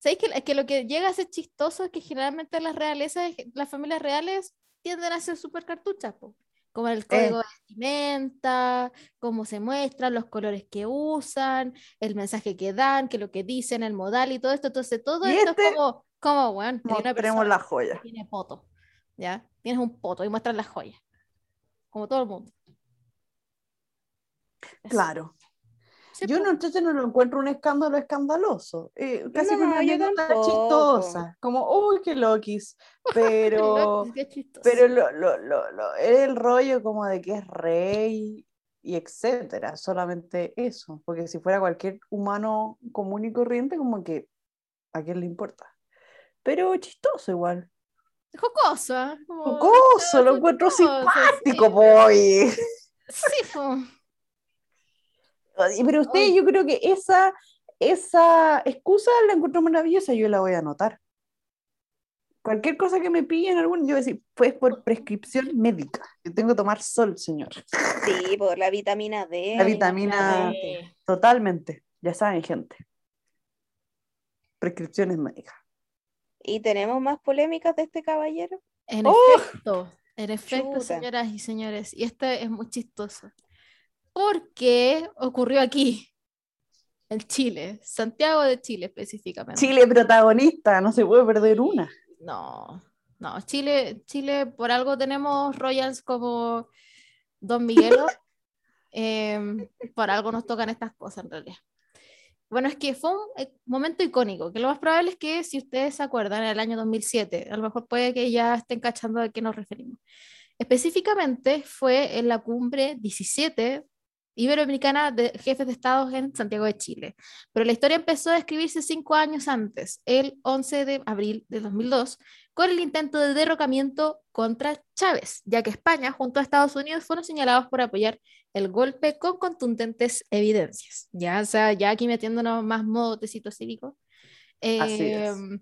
¿Sabéis que, es que lo que llega a ser chistoso es que generalmente las realezas, las familias reales tienden a ser súper cartuchas, po. como el código de vestimenta, cómo se muestran, los colores que usan, el mensaje que dan, que lo que dicen, el modal y todo esto. Entonces, todo esto este- es como, como, bueno, una Mostremos la que joya. tiene poto, ¿ya? Tienes un poto y muestras las joyas, como todo el mundo. Eso. Claro. Sí, Yo no, entonces no lo encuentro un escándalo escandaloso. eh, casi No, una anécdota chistosa. Como, uy, qué loquis. Pero, Qué chistoso. pero lo, lo, lo, lo- el rollo como de que es rey y etcétera. Solamente eso. Porque si fuera cualquier humano común y corriente, como que a quién le importa. Pero chistoso igual. jocoso. Como- Jocoso, lo encuentro jocoso, simpático, sí. boy. Sí. Oye, Pero usted, yo creo que esa, esa excusa la encuentro maravillosa, yo la voy a anotar. Cualquier cosa que me pillen algún, yo voy a decir, pues por prescripción médica. Yo tengo que tomar sol, señor. Sí, por la vitamina D. La vitamina Eh, Totalmente. Ya saben, gente. Prescripciones médicas. ¿Y tenemos más polémicas de este caballero? En ¡Oh! efecto, en efecto, Chuta. señoras y señores, y esto es muy chistoso. Porque ocurrió aquí, en Chile, Santiago de Chile específicamente. Chile protagonista, no se puede perder una. No, no, Chile, Chile, por algo tenemos Royals como Don Miguelo. em, por algo nos tocan estas cosas en realidad. Bueno, es que fue un eh, momento icónico, que lo más probable es que si ustedes se acuerdan, en el año 2007, a lo mejor puede que ya estén cachando de qué nos referimos. Específicamente fue en la cumbre 17 Iberoamericana de Jefes de Estados en Santiago de Chile. Pero la historia empezó a escribirse cinco años antes, el 11 de abril de 2002, con el intento de derrocamiento contra Chávez, ya que España junto a Estados Unidos fueron señalados por apoyar el golpe con contundentes evidencias. Ya, o sea, ya aquí metiéndonos más modo tecito cívico. Así es. Em,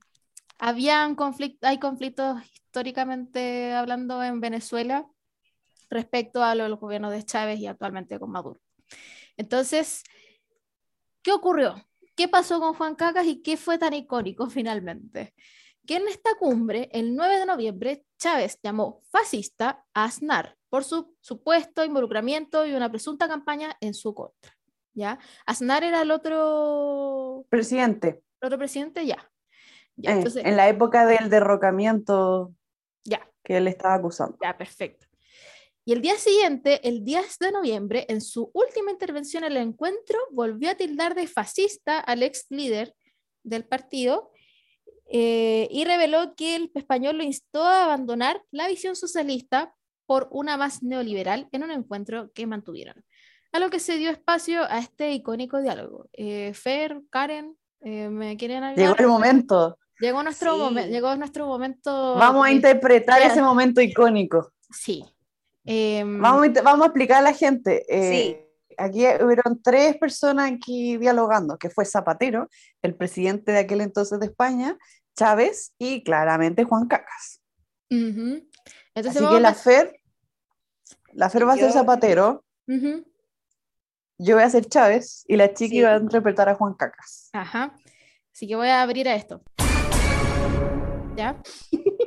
habían conflict- hay conflictos históricamente hablando en Venezuela respecto a los gobiernos de Chávez y actualmente con Maduro. Entonces, ¿qué ocurrió? ¿Qué pasó con Juan Cacas y qué fue tan icónico finalmente? Que en esta cumbre, el 9 de noviembre, Chávez llamó fascista a Aznar por su supuesto involucramiento y una presunta campaña en su contra. ¿ya? Aznar era el otro, Presidente, el otro presidente, ya. Ya, eh, entonces, en la época del derrocamiento ya. que él estaba acusando. Ya, perfecto. Y el día siguiente, el 10 de noviembre, en su última intervención en el encuentro, volvió a tildar de fascista al ex líder del partido eh, y reveló que el español lo instó a abandonar la visión socialista por una más neoliberal en un encuentro que mantuvieron. A lo que se dio espacio a este icónico diálogo. Eh, Fer, Karen, eh, ¿me quieren ayudar? Llegó el momento. Llegó nuestro, Sí. momen- llegó nuestro momento. Vamos a interpretar ese momento icónico. Sí. Em, Vamos a, vamos a explicar a la gente. eh, Sí. Aquí hubieron tres personas aquí dialogando, que fue Zapatero, el presidente de aquel entonces de España, Chávez y claramente Juan Cacas. Ujú. Entonces Así vamos que la a- Fer, la Fer va a ser Zapatero, yo voy a ser Chávez y la chiqui Sí. va a interpretar a Juan Cacas. Ajá. Así que voy a abrir a esto. ¿Ya?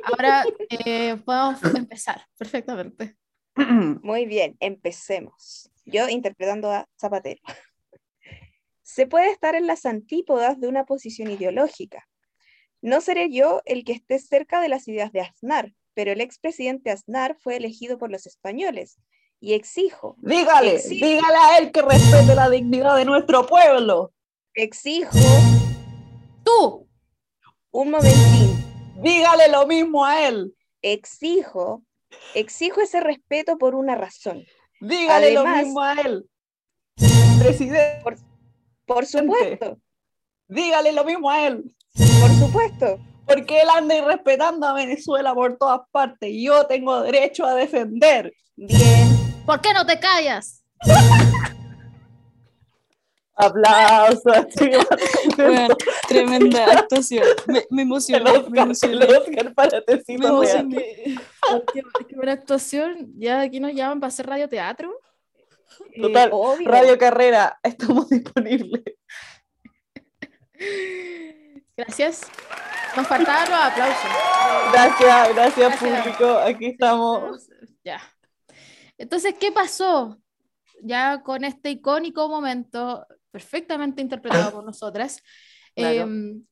Ahora eh, podemos empezar perfectamente. Muy bien, empecemos. Yo interpretando a Zapatero. Se puede estar en las antípodas de una posición ideológica. No seré yo el que esté cerca de las ideas de Aznar, pero el expresidente Aznar fue elegido por los españoles y exijo, dígale, Exijo. dígale a él que respete la dignidad de nuestro pueblo. exijo ¡Tú! un momentín, Dígale lo mismo a él. exijo, exijo ese respeto por una razón. Dígale lo mismo a él. Presidente, Por supuesto, dígale lo mismo a él. por supuesto. Porque él anda irrespetando a Venezuela por todas partes y yo tengo derecho a defender. Bien, ¿Por qué no te callas? Aplausos. Bueno, tremenda actuación. Me, me El emocioné, me Oscar, el. Oscar para Me emocioné. Qué, qué buena actuación. Ya aquí nos llaman para hacer radioteatro. Eh, Total, obvio. Radio Carrera, estamos disponibles. Gracias. Nos faltaban los aplausos. Gracias, gracias, Gracias. público. Aquí estamos. Ya. Entonces, ¿qué pasó? Ya con este icónico momento, perfectamente interpretado por nosotras, Claro. em,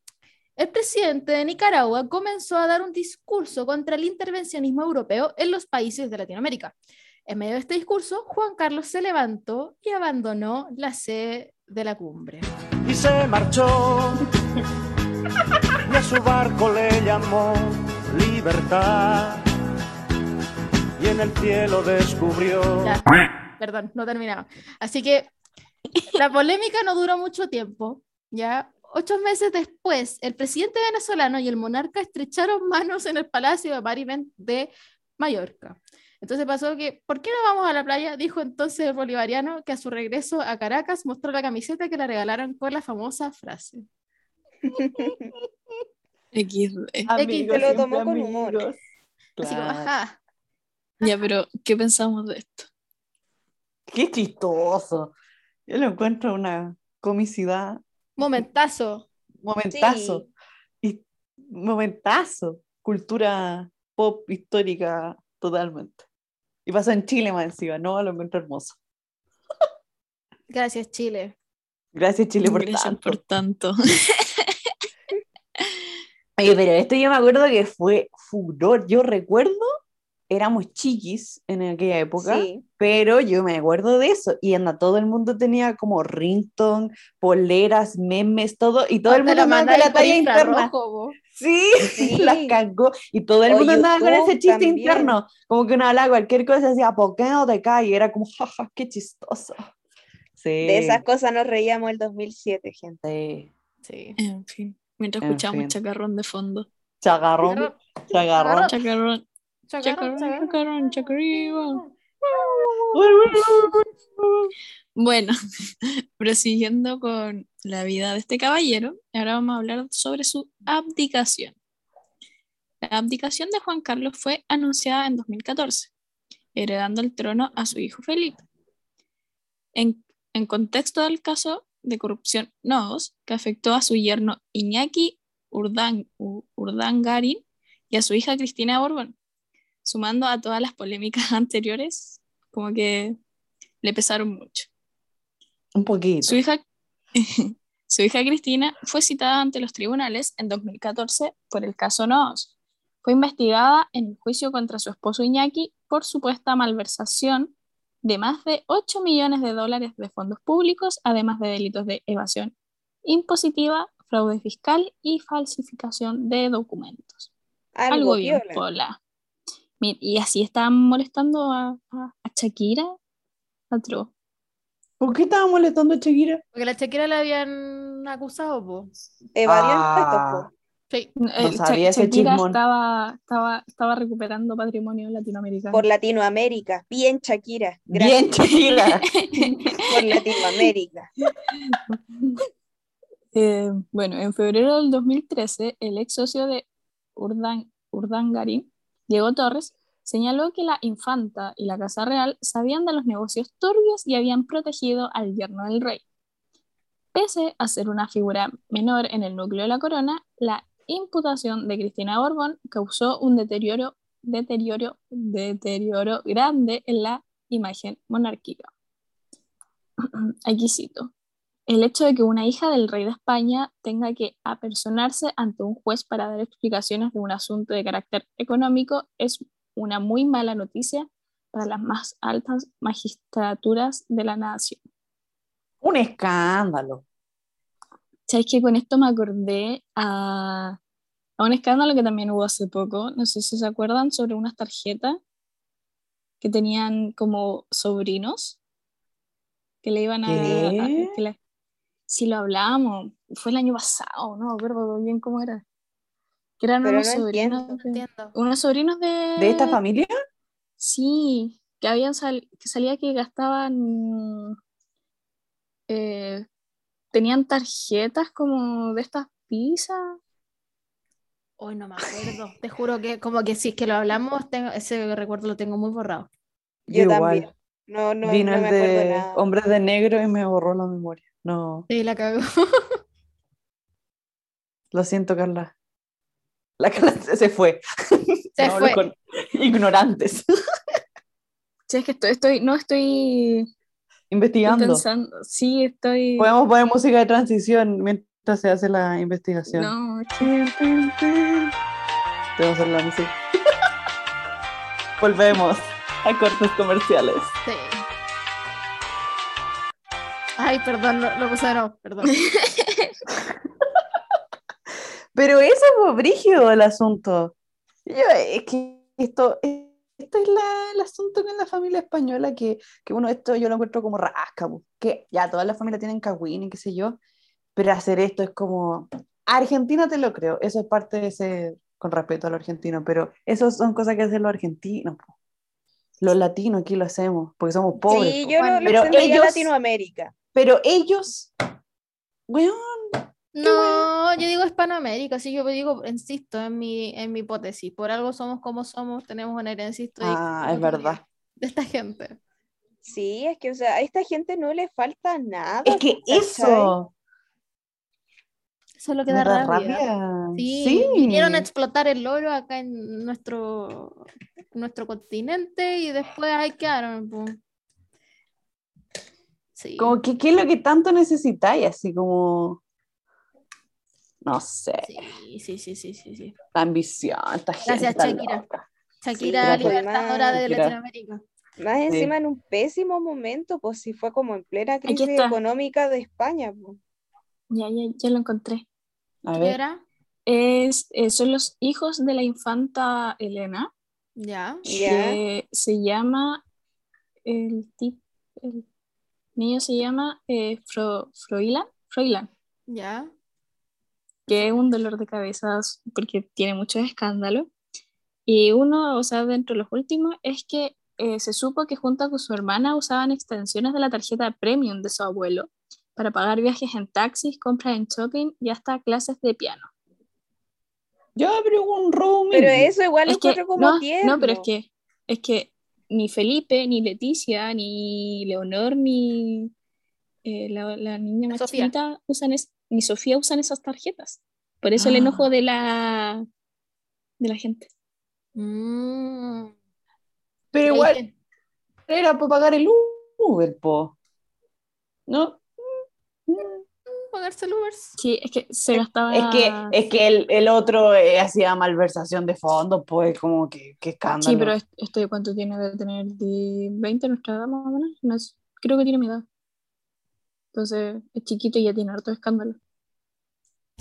el presidente de Nicaragua comenzó a dar un discurso contra el intervencionismo europeo en los países de Latinoamérica. En medio de este discurso, Juan Carlos se levantó y abandonó la sede de la cumbre. y se marchó. Y a su barco le llamó libertad. Y en el cielo descubrió. Ya. Perdón, no terminaba. Así que la polémica no duró mucho tiempo. Ya ocho meses después, el presidente venezolano y el monarca estrecharon manos en el Palacio de Marivent de Mallorca. Entonces pasó que, ¿por qué no vamos a la playa? Dijo entonces el bolivariano que a su regreso a Caracas mostró la camiseta que le regalaron con la famosa frase. XD. Amigos, se lo siempre tomó con humor. Así como, ajá. Ya, pero ¿qué pensamos de esto? Qué chistoso. Yo lo encuentro una comicidad, Momentazo. momentazo. Y momentazo. Cultura pop histórica totalmente. Y pasó en Chile más encima, no, lo encuentro hermoso. Gracias, Chile. Gracias Chile por Gracias tanto. por tanto. Oye, pero esto yo me acuerdo que fue furor. Yo recuerdo, éramos chiquis en aquella época, Sí. pero yo me acuerdo de eso. Y anda, todo el mundo tenía como rington, poleras, memes, todo. Y todo el mundo andaba la talla interna. Sí, Sí. las cagó. Y todo el O mundo andaba con ese chiste también. interno. Como que uno hablaba cualquier cosa decía, ¿por qué no te caes? Y era como, jaja, qué chistoso. Sí. De esas cosas nos reíamos el 2007, gente. sí. Sí. En fin, mientras En escuchamos fin. chacarrón de fondo. Chagarrón, Chacarrón. chagarrón. Chacarrón, Chacarrón, chacarrón, chacarrón. chacarrón, chacarrón. Bueno, prosiguiendo con la vida de este caballero, ahora vamos a hablar sobre su abdicación. La abdicación de Juan Carlos fue anunciada en 2014, heredando el trono a su hijo Felipe. En, en contexto del caso de corrupción Noos, que afectó a su yerno Iñaki Urdan, U- Urdangarin y a su hija Cristina Borbón, sumando a todas las polémicas anteriores, como que le pesaron mucho. Un poquito. Su hija, su hija Cristina fue citada ante los tribunales en 2014 por el caso Noos. Fue investigada en el juicio contra su esposo Iñaki por supuesta malversación de más de 8 millones de dólares de fondos públicos, además de delitos de evasión impositiva, fraude fiscal y falsificación de documentos. Algo, Algo bien, pola. Mi- Y así estaban molestando a, a- a Shakira. ¿Por qué estaba molestando a Shakira? Porque la Shakira la habían acusado, po. Evadió Ah. Sí. Eh, sabía ese Shakira chismón. estaba, estaba, estaba recuperando patrimonio latinoamericano. por Latinoamérica. Bien, Shakira. Bien, Shakira. por Latinoamérica. Eh, bueno, en febrero del 2013, el ex socio de Urdan, Urdangarín, Diego Torres, señaló que la infanta y la Casa Real sabían de los negocios turbios y habían protegido al yerno del rey. Pese a ser una figura menor en el núcleo de la corona, la imputación de Cristina Borbón causó un deterioro, deterioro, deterioro grande en la imagen monárquica. Aquí cito. El hecho de que una hija del rey de España tenga que apersonarse ante un juez para dar explicaciones de un asunto de carácter económico es una muy mala noticia para las más altas magistraturas de la nación. Un escándalo. ¿Sabes que con esto me acordé a, a un escándalo que también hubo hace poco? No sé si se acuerdan sobre unas tarjetas que tenían como sobrinos que le iban a... ¿Qué? a- que le- si lo hablábamos, fue el año pasado, no me acuerdo bien cómo era. Que eran Pero unos no sobrinos, entiendo. unos sobrinos de... ¿De esta familia? Sí, que habían sal- que salía que gastaban, eh, tenían tarjetas como de estas pizzas. Hoy no me acuerdo. Te juro que como que si es que lo hablamos, tengo, ese recuerdo lo tengo muy borrado. Yo igual. también. No, no, Vino no el me acuerdo de nada. Hombres de Negro y me borró la memoria. No, Sí, la cagó. lo siento, Carla. La Carla se fue. Se No fue. con ignorantes. Sí, es que estoy, estoy no estoy Investigando. pensando, sí, estoy... Podemos poner música de transición mientras se hace la investigación. No, Tenemos que hacer la música. Volvemos a cortes comerciales. Sí. Ay, perdón, lo, lo nuevo, perdón. Pero ese fue brígido el asunto. Yo, es que esto, esto es la- el asunto con la familia española que, que uno esto yo lo encuentro como rasca, que ya todas las familias tienen cagüín y qué sé yo, pero hacer esto es como Argentina te lo creo, eso es parte de ese con respeto a lo argentino, pero eso son cosas que hacen los argentinos. Los latinos aquí lo hacemos, porque somos pobres. Sí, yo lo, lo Pero ellos- Latinoamérica. Pero ellos, weón, No, yo digo Hispanoamérica, sí, yo digo, insisto, en mi, en mi hipótesis. Por algo somos como somos, tenemos una herencia histórica ah, es verdad. de esta gente. Sí, es que, o sea, a esta gente no le falta nada. Es que ¿cachai? eso Eso es lo que da da rabia. rabia. Sí, Sí. vinieron a explotar el oro acá en nuestro, nuestro continente y después ahí quedaron. Sí. Como que, ¿qué es lo que tanto necesitáis? Así como, no sé, Sí, sí, sí, sí, sí, sí. la ambición, esta gente Gracias, Shakira. loca. Shakira, libertadora de Shakira. Latinoamérica. Más encima en un pésimo momento, pues si fue como en plena crisis económica de España. pues. Ya, ya, ya lo encontré. A ¿Qué ver, era? Es, eh, son los hijos de la infanta Elena, Ya. Ya. que se llama, el, tip, el niño se llama eh, Fro, Froilan, Froilan, Ya. Que es un dolor de cabeza porque tiene muchos escándalos. Y uno, o sea, dentro de los últimos, es que eh, se supo que junto con su hermana usaban extensiones de la tarjeta premium de su abuelo para pagar viajes en taxis, compras en shopping y hasta clases de piano. yo abrí un room. Pero eso igual Es que, como no, tierno. no, pero es que, es que ni Felipe, ni Leticia, ni Leonor, ni eh, la, la niña más Sofía. chiquita usan es, ni Sofía usan esas tarjetas. Por eso el enojo Ah. de la de la gente. Mm. Pero Ahí igual que- era para pagar el Uber, po. ¿No? pagarse el Uber. Sí, es que se gastaba. Es que, es que el, el otro eh, hacía malversación de fondos, pues como que, qué escándalo. Sí, pero est- esto de cuánto tiene de tener de 20 nuestra edad más o menos. No es- creo que tiene mi edad. Entonces es chiquito y ya tiene harto escándalo.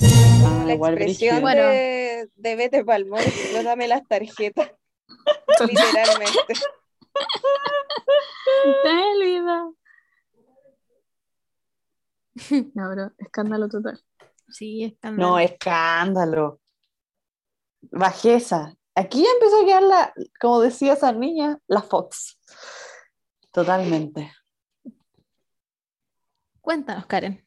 Ah, La expresión de, de Vete Palmón, explótame las tarjetas, literalmente. Te olvida. No, bro, escándalo total. Sí, escándalo. No, escándalo. Bajeza. Aquí ya empezó a quedar la, como decía esa niña, la Fox. Totalmente. Cuéntanos, Karen.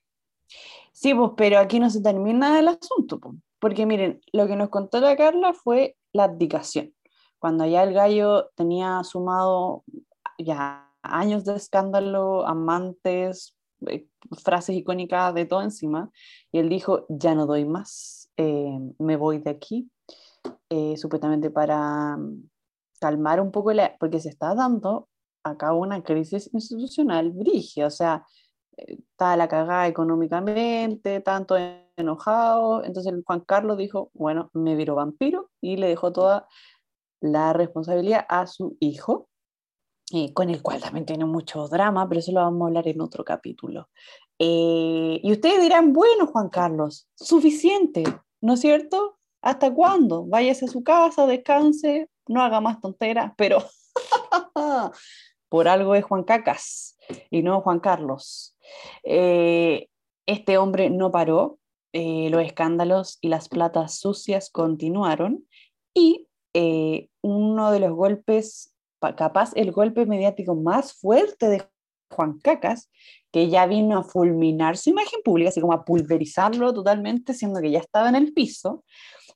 Sí, pues, pero aquí no se termina el asunto, pues, porque miren, lo que nos contó la Carla fue la abdicación. Cuando ya el gallo tenía sumado ya años de escándalo, amantes, eh, frases icónicas de todo encima, y él dijo, ya no doy más, eh, me voy de aquí, eh, supuestamente para mm, calmar un poco, la, porque se está dando acá una crisis institucional brígida, o sea, está la cagada económicamente, tanto enojado, entonces Juan Carlos dijo, bueno, me viro vampiro y le dejó toda la responsabilidad a su hijo, eh, con el cual también tiene mucho drama, pero eso lo vamos a hablar en otro capítulo. Eh, y ustedes dirán, bueno, Juan Carlos, suficiente, ¿no es cierto? ¿Hasta cuándo? Váyase a su casa, descanse, no haga más tonteras, pero por algo es Juan Cacas y no Juan Carlos. Eh, este hombre no paró, eh, los escándalos y las platas sucias continuaron y eh, uno de los golpes, pa- capaz el golpe mediático más fuerte de Juan Cacas, que ya vino a fulminar su imagen pública, así como a pulverizarlo totalmente, siendo que ya estaba en el piso,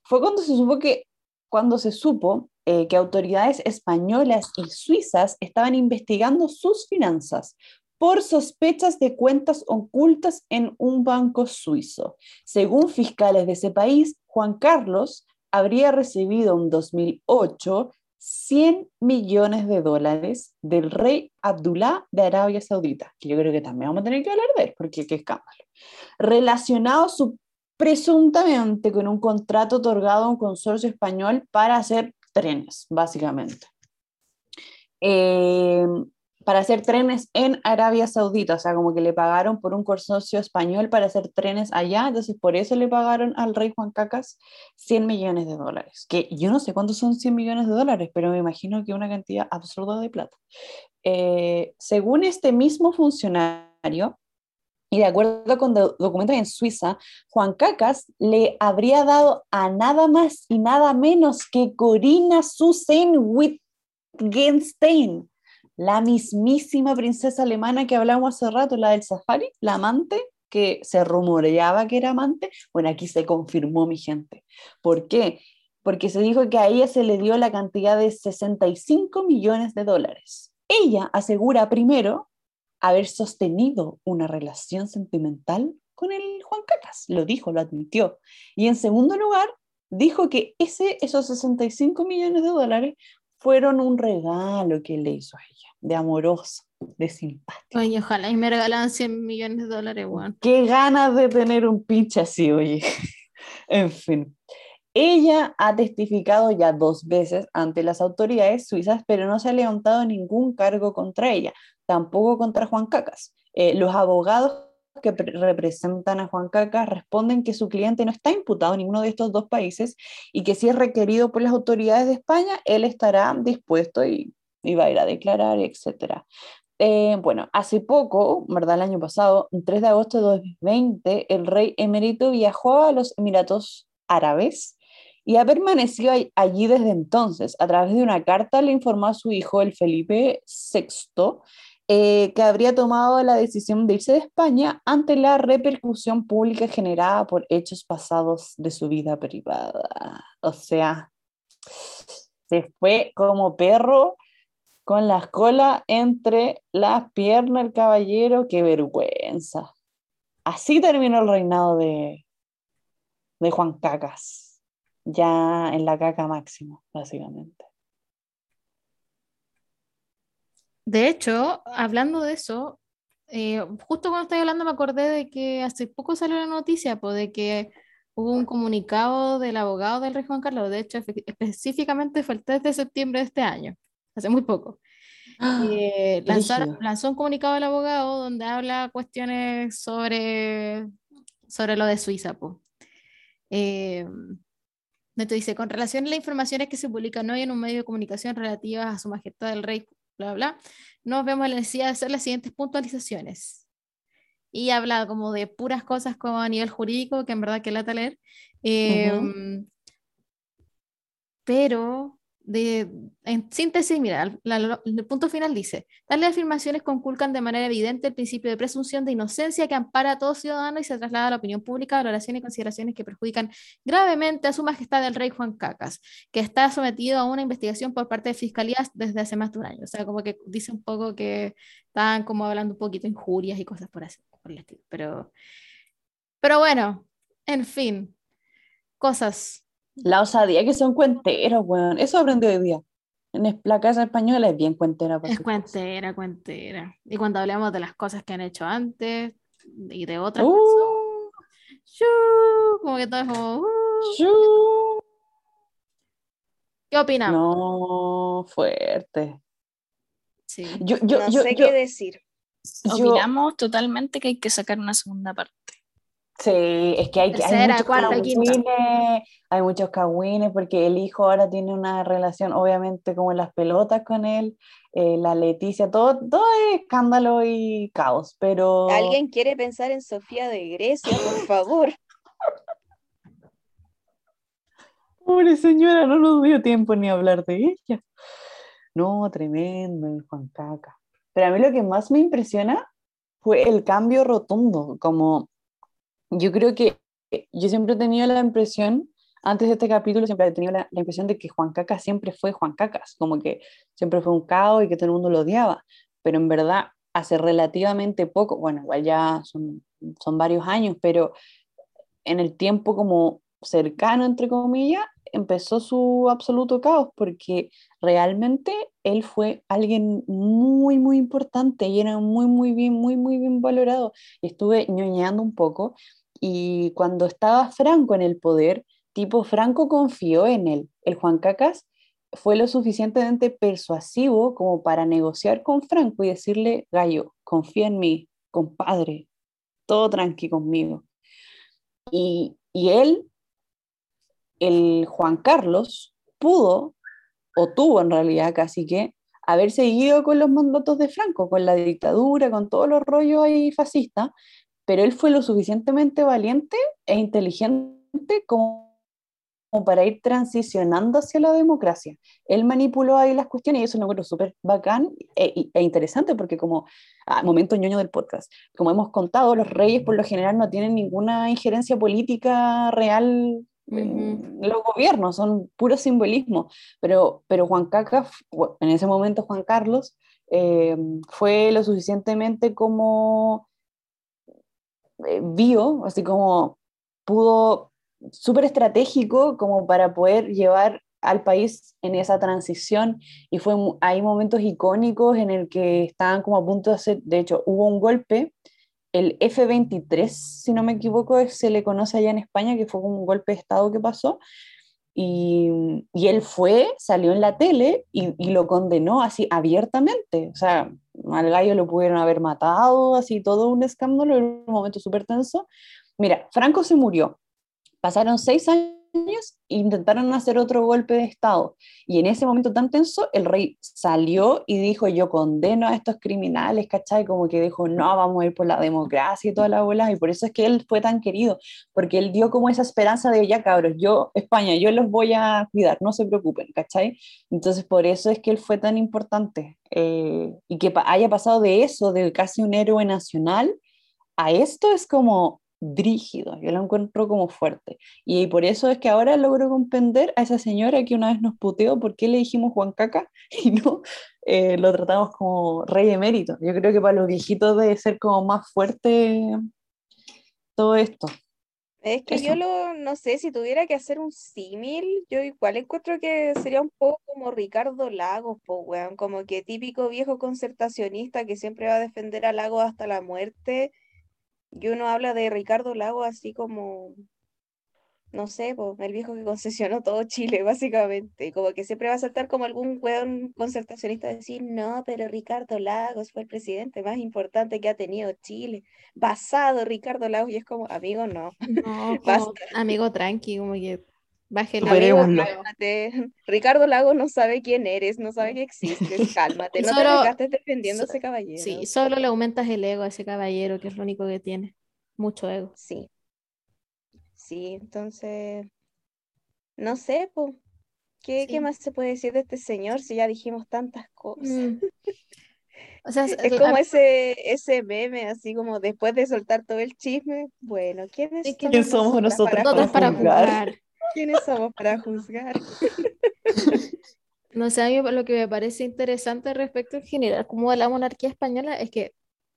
fue cuando se supo que, cuando se supo que autoridades españolas y suizas estaban investigando sus finanzas por sospechas de cuentas ocultas en un banco suizo. Según fiscales de ese país, Juan Carlos habría recibido en 2008 100 millones de dólares del rey Abdullah de Arabia Saudita, que yo creo que también vamos a tener que hablar de él, porque qué escándalo. Relacionado su- presuntamente con un contrato otorgado a un consorcio español para hacer trenes, básicamente. Eh, para hacer trenes en Arabia Saudita, o sea, como que le pagaron por un consorcio español para hacer trenes allá, entonces por eso le pagaron al rey Juan Cacas 100 millones de dólares, que yo no sé cuántos son 100 millones de dólares, pero me imagino que una cantidad absurda de plata. Eh, según este mismo funcionario, y de acuerdo con do- documentos en Suiza, Juan Cacas le habría dado a nada más y nada menos que Corina Witt Wittgenstein, la mismísima princesa alemana que hablamos hace rato, la del safari, la amante, que se rumoreaba que era amante, bueno, aquí se confirmó mi gente. ¿Por qué? Porque se dijo que a ella se le dio la cantidad de 65 millones de dólares. Ella asegura primero haber sostenido una relación sentimental con el Juan Cacas, lo dijo, lo admitió. Y en segundo lugar, dijo que ese, esos 65 millones de dólares fueron un regalo que le hizo a ella, de amoroso, de simpático. Oye, ojalá y me regalan 100 millones de dólares, weón. Qué ganas de tener un pinche así, oye. en fin. Ella ha testificado ya dos veces ante las autoridades suizas, pero no se ha levantado ningún cargo contra ella, tampoco contra Juan Cacas. Eh, los abogados que representan a Juan Cacas responden que su cliente no está imputado en ninguno de estos dos países y que si es requerido por las autoridades de España, él estará dispuesto y, va a ir a declarar, etc. Eh, bueno, hace poco, ¿verdad? El año pasado, el 3 de agosto de 2020, el rey emérito viajó a los Emiratos Árabes y ha permanecido allí desde entonces. A través de una carta le informó a su hijo, el Felipe VI, eh, que habría tomado la decisión de irse de España ante la repercusión pública generada por hechos pasados de su vida privada. O sea, se fue como perro con la cola entre las piernas el caballero, qué vergüenza. Así terminó el reinado de, de Juan Cacas, ya en la caca máxima, básicamente. De hecho, hablando de eso, eh, justo cuando estoy hablando me acordé de que hace poco salió la noticia de que hubo un comunicado del abogado del rey Juan Carlos, de hecho específicamente fue el 3 de septiembre de este año, hace muy poco. Eh, lanzó, un comunicado del abogado donde habla cuestiones sobre, sobre lo de Suiza. Pues. Eh, dice, con relación a las informaciones que se publican hoy en un medio de comunicación relativas a su majestad el rey bla, bla, nos vemos la necesidad de hacer las siguientes puntualizaciones. Y habla como de puras cosas como a nivel jurídico, que en verdad que lata leer. Em, pero de, en síntesis, mira, el punto final dice, tales afirmaciones conculcan de manera evidente el principio de presunción de inocencia que ampara a todo ciudadano y se traslada a la opinión pública valoraciones y consideraciones que perjudican gravemente a su majestad el rey Juan Cacas, que está sometido a una investigación por parte de Fiscalía desde hace más de un año. O sea, como que dice un poco que están como hablando un poquito injurias y cosas por, así, por el estilo. Pero, pero bueno, en fin, cosas la osadía que son cuenteros, weón. Eso aprendí hoy día. En la casa española es bien cuentera. Es cuentera, cuentera. Y cuando hablamos de las cosas que han hecho antes y de otras uh, personas, como que todo es como... Uh. ¿Qué opinas? No, fuerte. Sí. Yo, yo, no sé qué decir. Opinamos totalmente que hay que sacar una segunda parte. Sí, es que hay, hay muchos cagüines, hay muchos cagüines porque el hijo ahora tiene una relación, obviamente, como las pelotas con él, eh, la Leticia, todo, todo es escándalo y caos, pero... ¿Alguien quiere pensar en Sofía de Grecia, por favor? Pobre señora, no nos dio tiempo ni hablar de ella. No, tremendo, Juan Caca. Pero a mí lo que más me impresiona fue el cambio rotundo, como yo creo que yo siempre he tenido la impresión, antes de este capítulo, siempre he tenido la, impresión de que Juan Cacas siempre fue Juan Cacas, como que siempre fue un caos y que todo el mundo lo odiaba, pero en verdad hace relativamente poco, bueno, igual ya son, son varios años, pero en el tiempo como cercano, entre comillas, empezó su absoluto caos porque realmente él fue alguien muy, muy importante y era muy, muy bien, muy, muy bien valorado. Y estuve ñoñando un poco y cuando estaba Franco en el poder, tipo Franco confió en él. El Juan Cacas fue lo suficientemente persuasivo como para negociar con Franco y decirle, Gallo, confía en mí, compadre, todo tranqui conmigo. Y, y él, el Juan Carlos, pudo, o tuvo en realidad casi que, haber seguido con los mandatos de Franco, con la dictadura, con todos los rollos ahí fascistas, pero él fue lo suficientemente valiente e inteligente como para ir transicionando hacia la democracia. Él manipuló ahí las cuestiones y eso lo encuentro súper bacán e, e, interesante porque como, a momento ñoño del podcast, como hemos contado, los reyes por lo general no tienen ninguna injerencia política real en los gobiernos, son puro simbolismo, pero, pero Juan Caca, en ese momento Juan Carlos, eh, fue lo suficientemente como eh, vio, así como pudo súper estratégico como para poder llevar al país en esa transición. Y fue hay momentos icónicos en el que estaban como a punto de hacer, de hecho hubo un golpe, el F-23, si no me equivoco, se le conoce allá en España, que fue como un golpe de Estado que pasó, y, y él fue, salió en la tele y, y, lo condenó así abiertamente, o sea, al gallo lo pudieron haber matado, así todo un escándalo, en un momento súper tenso. Mira, Franco se murió, Pasaron seis años intentaron hacer otro golpe de Estado. Y en ese momento tan tenso, el rey salió y dijo, yo condeno a estos criminales, ¿cachai? Como que dijo, no, vamos a ir por la democracia y toda la bola. Y por eso es que él fue tan querido, porque él dio como esa esperanza de, ya cabros, yo, España, yo los voy a cuidar, no se preocupen, ¿cachai? Entonces, por eso es que él fue tan importante. Eh, y que haya pasado de eso, de casi un héroe nacional, a esto es como drígido, yo lo encuentro como fuerte. Y por eso es que ahora logro comprender a esa señora que una vez nos puteó por qué le dijimos Juan Caca y no eh, lo tratamos como rey emérito. Yo creo que para los viejitos debe ser como más fuerte todo esto. Es que yo lo, no sé, si tuviera que hacer un símil, yo igual encuentro que sería un poco como Ricardo Lagos, po, weón, como que típico viejo concertacionista que siempre va a defender a Lagos hasta la muerte y uno habla de Ricardo Lago así como, no sé, el viejo que concesionó todo Chile, básicamente. Como que siempre va a saltar como algún weón concertacionista a decir, no, pero Ricardo Lagos fue el presidente más importante que ha tenido Chile. Basado Ricardo Lagos, y es como, amigo, no. No, amigo tranqui, como que Bájale. cálmate. Ricardo Lago no sabe quién eres, no sabe que existes, cálmate. No solo, te estés defendiendo a ese caballero. Sí, solo le aumentas el ego a ese caballero, que es lo único que tiene. Mucho ego. Sí. Sí, entonces, no sé, pues, ¿qué, ¿qué, más se puede decir de este señor si ya dijimos tantas cosas? Mm. O sea, es, como ese, ese meme, así como después de soltar todo el chisme, bueno, ¿quiénes ¿Quién somos nosotros para, para, jugar? ¿Quiénes somos para juzgar? No sé, a mí lo que me parece interesante respecto en general como de la monarquía española es que,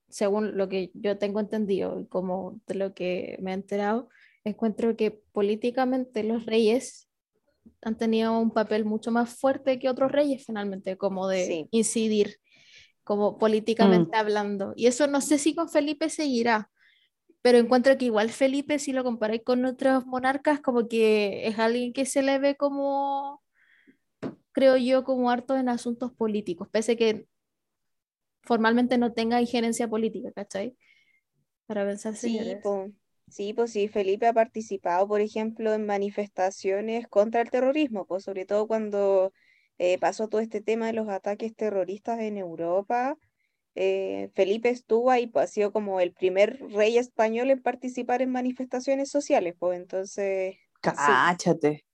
según lo que yo tengo entendido y como de lo que me he enterado, encuentro que políticamente los reyes han tenido un papel mucho más fuerte que otros reyes finalmente, como de incidir, como políticamente mm. hablando. Y eso no sé si con Felipe seguirá, pero encuentro que igual Felipe, si lo comparáis con otros monarcas, como que es alguien que se le ve como, creo yo, como harto en asuntos políticos, pese que formalmente no tenga injerencia política, ¿cachai? Para pensar, sí, sí, pues sí, Felipe ha participado, por ejemplo, en manifestaciones contra el terrorismo, pues sobre todo cuando eh, pasó todo este tema de los ataques terroristas en Europa eh, Felipe estuvo ahí, pues, ha sido como el primer rey español en participar en manifestaciones sociales, pues entonces... Cáchate.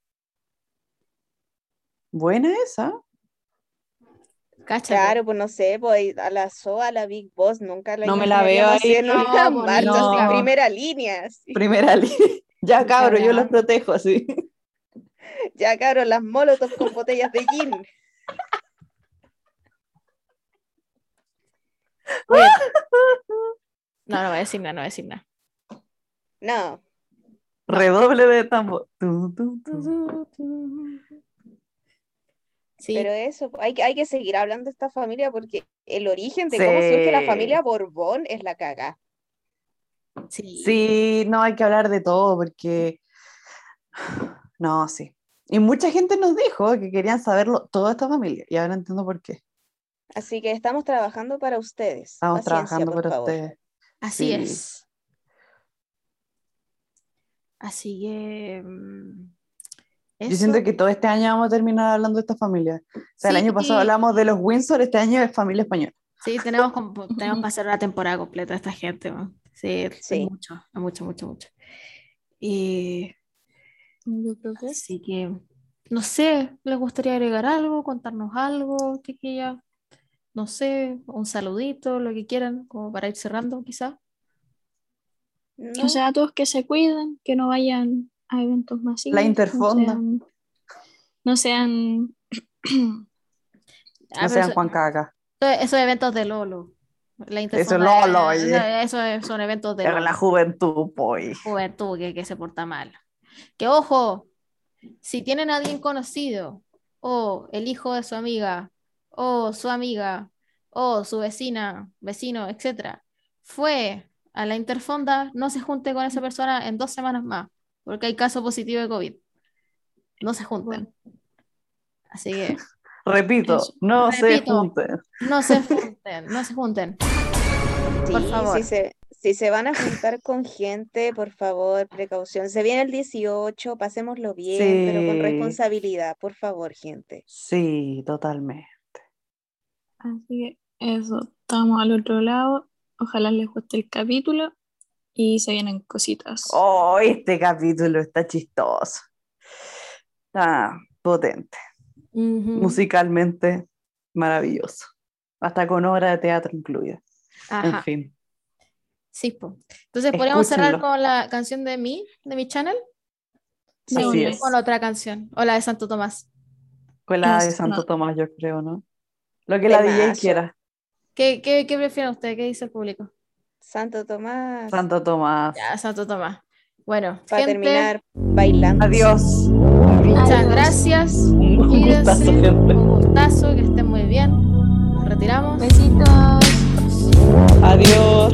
Buena esa. Cáchate. Claro, pues no sé, pues a la SOA, a la Big Boss, nunca la No me la veo ahí. No, una marcha, no. primera línea. Primera línea. Ya, cabro, yo los protejo así. Ya, cabro, las molotov con botellas de gin. No, no voy a decir nada, no voy a decir nada. No. Redoble de tambor. Sí. Pero eso, hay, hay que seguir hablando de esta familia porque el origen de cómo surge la familia Borbón es la caga. Sí. sí, no hay que hablar de todo porque. No, sí. Y mucha gente nos dijo que querían saberlo toda esta familia y ahora entiendo por qué. Así que estamos trabajando para ustedes. Estamos trabajando para ustedes. Así es. Así que. Mm, Yo siento que todo este año vamos a terminar hablando de esta familia. O sea, el año pasado hablamos de los Windsor, este año es familia española. Sí, tenemos, tenemos que hacer una temporada completa de esta gente. Sí, sí. mucho, mucho, mucho, mucho. Y Yo creo que sí. Así que, no sé, ¿les gustaría agregar algo, contarnos algo, chiquilla? No sé, un saludito, lo que quieran, como para ir cerrando, quizá. No, O sea, todos que se cuiden, que no vayan a eventos masivos. La Interfonda. No sean. No Ah, sean eso- Juan Caca. eso- Esos eventos de Lolo. La Eso Interfonda, Lolo, eh, oye. Eso es- son eventos de Lolo. la juventud, pues. juventud que, que se porta mal. Que ojo, si tienen a alguien conocido, o el hijo de su amiga, o su amiga, o su vecina, vecino, etcétera, fue a la Interfonda, no se junte con esa persona en dos semanas más, porque hay caso positivo de COVID. No se junten. Así que Repito, no se junten. no se junten, no se junten. por favor. Si se, si se van a juntar con gente, por favor, precaución. Se viene el 18, pasémoslo bien, pero con responsabilidad, por favor, gente. Sí, totalmente. Así que eso, estamos al otro lado. Ojalá les guste el capítulo y se vienen cositas. Oh, este capítulo está chistoso. Está potente. Musicalmente maravilloso. Hasta con obra de teatro incluida. En fin. Sí, po. Entonces podríamos cerrar con la canción de mí, de mi channel, Así es. con otra canción, o la de Santo Tomás. Con la de Santo. Tomás, yo creo, ¿no? Lo que la DJ quiera. ¿Qué, qué, qué prefieren ustedes? ¿Qué dice el público? Santo Tomás, Santo Tomás. Ya, Santo Tomás. Bueno, para gente, terminar bailando. Adiós. muchas Adiós. gracias. Un gustazo, gente. Un gustazo, que estén muy bien. Nos retiramos. Besitos. Adiós.